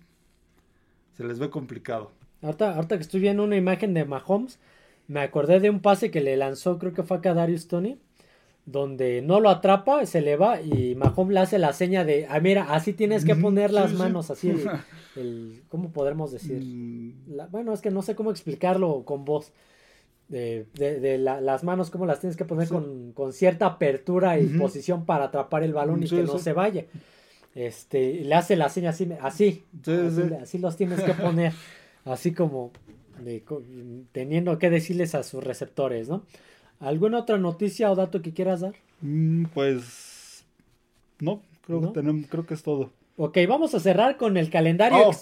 se les ve complicado. Ahorita, ahorita que estoy viendo una imagen de Mahomes, me acordé de un pase que le lanzó, creo que fue a Darius Tony, donde no lo atrapa, se le va y Mahomes le hace la seña de, ah, mira, así tienes que poner las manos, así, [laughs] el, ¿cómo podremos decir? Mm. bueno, es que no sé cómo explicarlo con voz. De, de, las manos, cómo las tienes que poner con, con, cierta apertura y posición para atrapar el balón y que no se vaya. Este, le hace la seña así, así, así, los tienes que poner, [laughs] así como teniendo que decirles a sus receptores, ¿no? ¿Alguna otra noticia o dato que quieras dar? Mm, pues no, creo, Que tenemos, creo que es todo. Ok, vamos a cerrar con el calendario oh,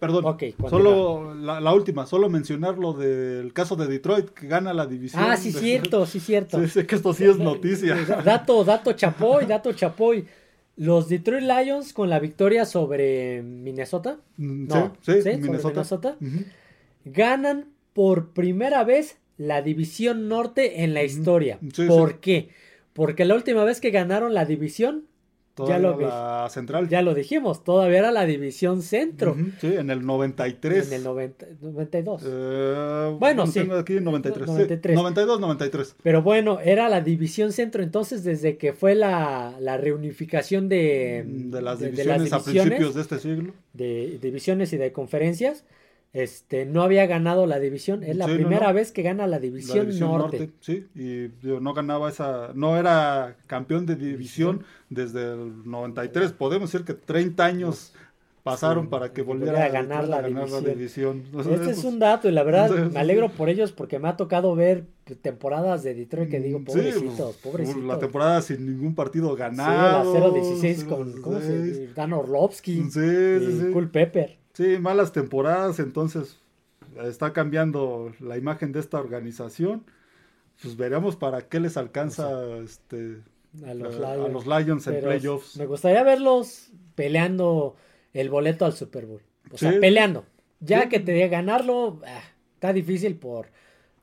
Perdón, solo la, última, solo mencionar lo del caso de Detroit que gana la división. Ah, sí, cierto, sí, cierto. [laughs] Sí, sé que esto sí es noticia. Dato, dato Chapoy, dato Chapoy. Los Detroit Lions con la victoria sobre Minnesota. Mm, no, sí, sí, Minnesota. Ganan por primera vez la división norte en la historia. ¿Por qué? Porque la última vez que ganaron la división, ya lo, la central. ya lo dijimos, todavía era la división centro. Sí, en el 93. En el 92. Eh, bueno, sí. Tengo aquí 93. 93. 92, 93. Pero bueno, era la división centro. Entonces, desde que fue la, la reunificación de, de, las divisiones a principios de este siglo. De divisiones y de conferencias este, no había ganado la división. Es la primera vez que gana la división, norte. Sí, y no ganaba esa, no era campeón de división desde el 93. Podemos decir que 30 años pasaron para que volviera a ganar, la, división. Este es un dato y la verdad me alegro por ellos porque me ha tocado ver temporadas de Detroit que digo, pobrecitos, pobrecitos. La temporada sin ningún partido ganado. Sí, la 0-16 con, ¿cómo se Dan Orlovsky y Cool Pepper. Sí, malas temporadas, entonces está cambiando la imagen de esta organización. Pues veremos para qué les alcanza este a los, Lions. en playoffs. Me gustaría verlos peleando el boleto al Super Bowl. O sea, peleando. Ya que te de ganarlo, ah, está difícil por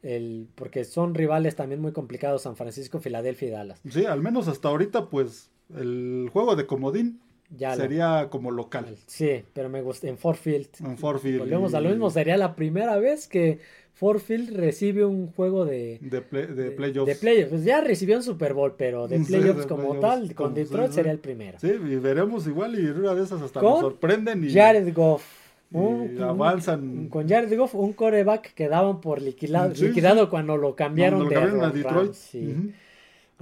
el porque son rivales también muy complicados San Francisco, Filadelfia y Dallas. Sí, al menos hasta ahorita pues el juego de comodín sería como local. Sí, pero me gusta en Forfield. En Forfield. Volvemos a lo mismo, sería la primera vez que Forfield recibe un juego de, de, de playoffs. De, playoffs. Pues ya recibió un Super Bowl, pero de [laughs] playoffs como tal, con Detroit sería el primero. Sí, y veremos igual y una de esas hasta nos sorprenden. Y, Jared Goff. avanzan. con Jared Goff, un coreback que daban por liquidado, liquidado cuando lo cambiaron, de a Detroit. sí.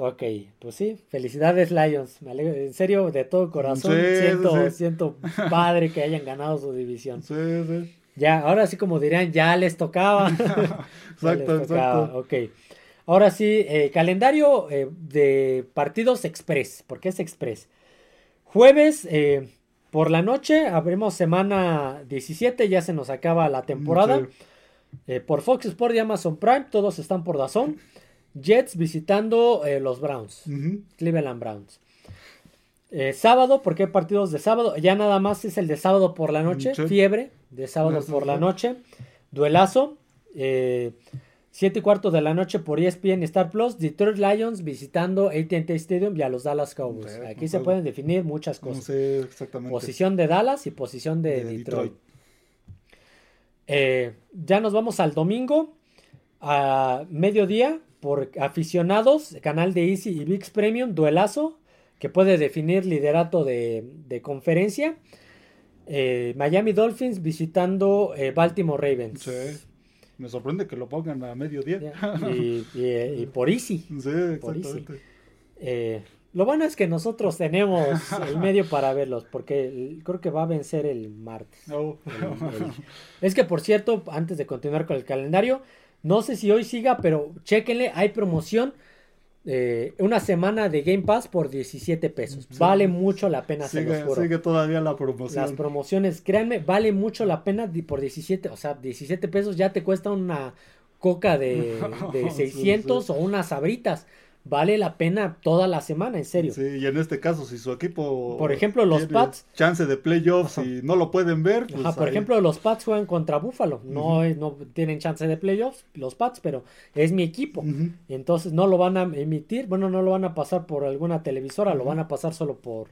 Ok, pues sí, felicidades Lions, me alegro, en serio, de todo corazón, siento, siento padre que hayan ganado su división. Sí, sí. Ya, ahora sí como dirían, ya les tocaba. [laughs] exacto, exacto. Ok, ahora sí, eh, calendario eh, de partidos express, porque es express. Jueves eh, por la noche, abrimos semana 17, ya se nos acaba la temporada. por Fox Sports y Amazon Prime, todos están por Dazón. Jets visitando eh, los Browns. Cleveland Browns. Eh, sábado, porque hay partidos de sábado. Ya nada más es el de sábado por la noche. Fiebre de sábado por la noche. Duelazo. Eh, siete y cuarto de la noche por ESPN Star Plus. Detroit Lions visitando AT&T Stadium y a los Dallas Cowboys. Aquí se pueden definir muchas cosas. Posición de Dallas y posición de, Detroit. ya nos vamos al domingo. A mediodía por aficionados, canal de Easy y VIX Premium, duelazo, que puede definir liderato de, conferencia. Eh, Miami Dolphins visitando eh, Baltimore Ravens. Sí. Me sorprende que lo pongan a mediodía. [laughs] Y, y, por Easy. Sí, exactamente. Eh, lo bueno es que nosotros tenemos el medio para verlos, porque creo que va a vencer el martes. Oh. Es que, por cierto, antes de continuar con el calendario, no sé si hoy siga, pero chéquenle, hay promoción. Eh, una semana de Game Pass por 17 pesos. Vale mucho la pena, sigue, Sigue todavía la promoción. Las promociones, créanme, vale mucho la pena por 17, o sea, 17 pesos ya te cuesta una coca de, [laughs] de 600 o unas sabritas vale la pena toda la semana, en serio. Sí, y en este caso, si su equipo. Por ejemplo, los Pats. Chance de playoffs y no lo pueden ver. Pues por ejemplo, los Pats juegan contra Buffalo. No, no tienen chance de playoffs, los Pats, pero es mi equipo. Entonces no lo van a emitir. Bueno, no lo van a pasar por alguna televisora, lo van a pasar solo por,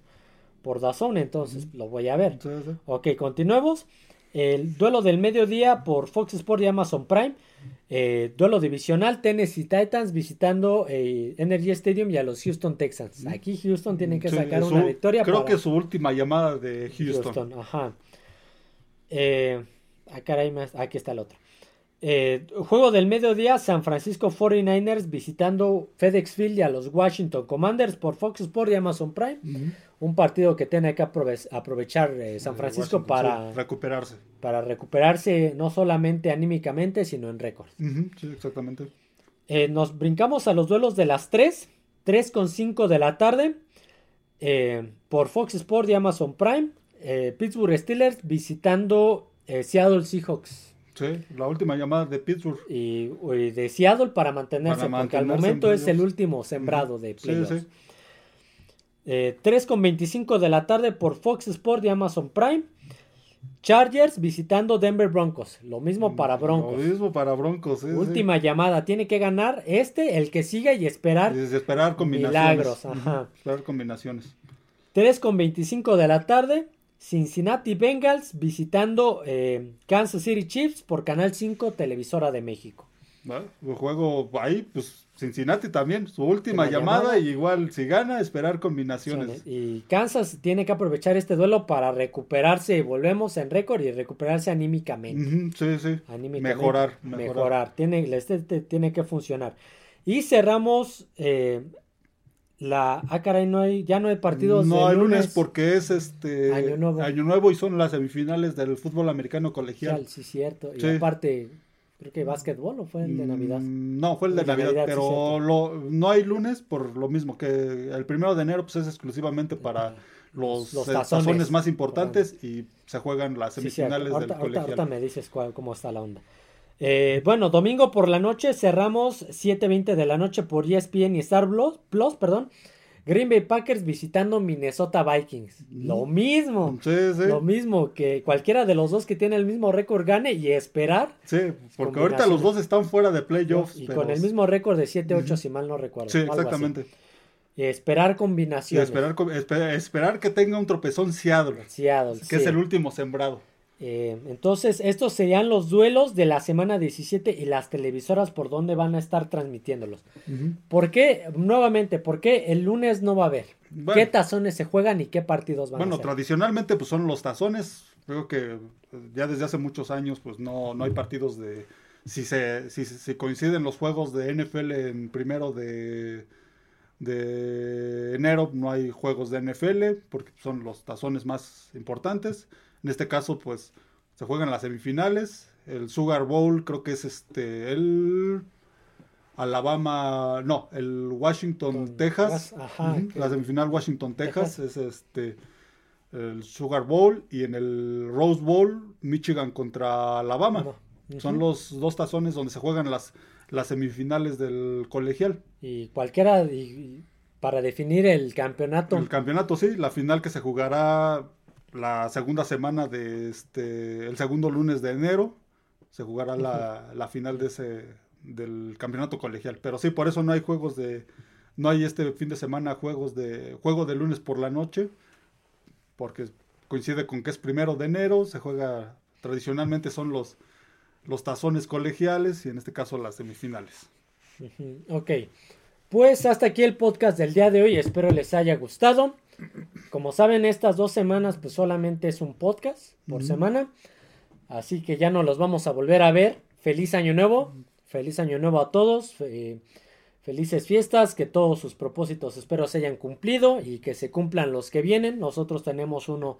por Dazón. Entonces lo voy a ver. Ok, continuemos. El duelo del mediodía por Fox Sports y Amazon Prime. Eh, duelo divisional, Tennessee Titans visitando eh, Energy Stadium y a los Houston Texans. Aquí Houston tiene que sacar una victoria. Creo que es su última llamada de Houston. ajá. Eh, ah, aquí está el otro. Eh, juego del mediodía, San Francisco 49ers visitando FedEx Field y a los Washington Commanders por Fox Sports y Amazon Prime. Un partido que tiene que aprovechar eh, San Francisco para recuperarse. Para recuperarse no solamente anímicamente, sino en récord. sí, exactamente. Eh, nos brincamos a los duelos de las 3, 3 con 5 de la tarde por Fox Sports y Amazon Prime. Pittsburgh Steelers visitando Seattle Seahawks. Sí, la última llamada de Pittsburgh. Y, de Seattle para mantenerse, porque al momento es el último sembrado de playoffs. Sí, sí. Eh, 3 con 25 de la tarde por Fox Sports y Amazon Prime. Chargers visitando Denver Broncos. Lo mismo para Broncos. Lo mismo para Broncos. Última llamada. Tiene que ganar este, el que siga y esperar. Y esperar combinaciones. Milagros. Ajá. Esperar combinaciones. 3 con 25 de la tarde. Cincinnati Bengals visitando eh, Kansas City Chiefs por Canal 5, televisora de México. El juego ahí, pues Cincinnati también, su última llamada, y igual si gana, esperar combinaciones. Y Kansas tiene que aprovechar este duelo para recuperarse, volvemos en récord y recuperarse anímicamente. sí, sí. mejorar, mejorar. Tiene, este, tiene que funcionar. Y cerramos eh, la ah caray no hay ya no hay partidos no hay lunes, porque es este año nuevo. y son las semifinales del fútbol americano colegial. Sí cierto. Y aparte creo que básquetbol o fue el de mm, navidad no fue el de, navidad, pero no hay lunes por lo mismo que el primero de enero pues es exclusivamente para los, los tazones, más importantes y se juegan las semifinales del colegial ahorita me dices cómo está la onda eh, bueno, domingo por la noche cerramos 7.20 de la noche por ESPN y Star Plus, perdón. Green Bay Packers visitando Minnesota Vikings. Lo mismo. Lo mismo que cualquiera de los dos que tiene el mismo récord gane y esperar. Sí, porque ahorita los dos están fuera de playoffs. Y con el mismo récord de 7-8, si mal no recuerdo. Sí, exactamente. Y esperar combinaciones. esperar, esperar, que tenga un tropezón Seattle. Seattle. Que es el último sembrado. Eh, entonces, estos serían los duelos de la semana 17 y las televisoras por donde van a estar transmitiéndolos. ¿Por qué? Nuevamente, ¿por qué el lunes no va a haber? ¿Qué tazones se juegan y qué partidos van a ser? Bueno, tradicionalmente pues son los tazones. Creo que eh, ya desde hace muchos años pues no, no hay partidos de... Si se si, si coinciden los juegos de NFL en primero de, de enero, no hay juegos de NFL porque son los tazones más importantes. En este caso, pues se juegan las semifinales. El Sugar Bowl creo que es este el Alabama, no, el Washington, Texas. La semifinal Washington, Texas, es este el Sugar Bowl y en el Rose Bowl Michigan contra Alabama. Son los dos tazones donde se juegan las, las semifinales del colegial. Y cualquiera para definir el campeonato. El campeonato, sí, la final que se jugará la segunda semana de este, el segundo lunes de enero, se jugará la, final de ese, del campeonato colegial. Pero sí, por eso no hay juegos de, no hay este fin de semana juegos de, juego de lunes por la noche, porque coincide con que es primero de enero, se juega, tradicionalmente son los, los tazones colegiales y en este caso las semifinales. Ok, pues hasta aquí el podcast del día de hoy, espero les haya gustado. Como saben, estas dos semanas pues solamente es un podcast por semana. Así que ya no los vamos a volver a ver. Feliz año nuevo. Feliz año nuevo a todos. felices fiestas. Que todos sus propósitos espero se hayan cumplido y que se cumplan los que vienen. Nosotros tenemos uno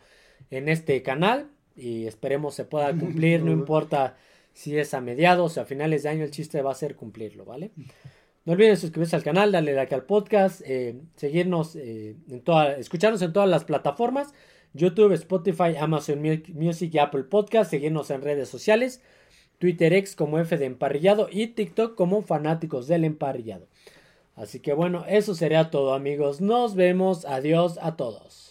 en este canal y esperemos se pueda cumplir. [laughs] No importa si es a mediados o a finales de año. El chiste va a ser cumplirlo, ¿vale? No olviden suscribirse al canal, darle like al podcast, eh, seguirnos, eh, en toda, escucharnos en todas las plataformas, YouTube, Spotify, Amazon Music y Apple Podcast, seguirnos en redes sociales, Twitter X como F de Emparrillado y TikTok como Fanáticos del Emparrillado. Así que bueno, eso sería todo amigos, nos vemos, adiós a todos.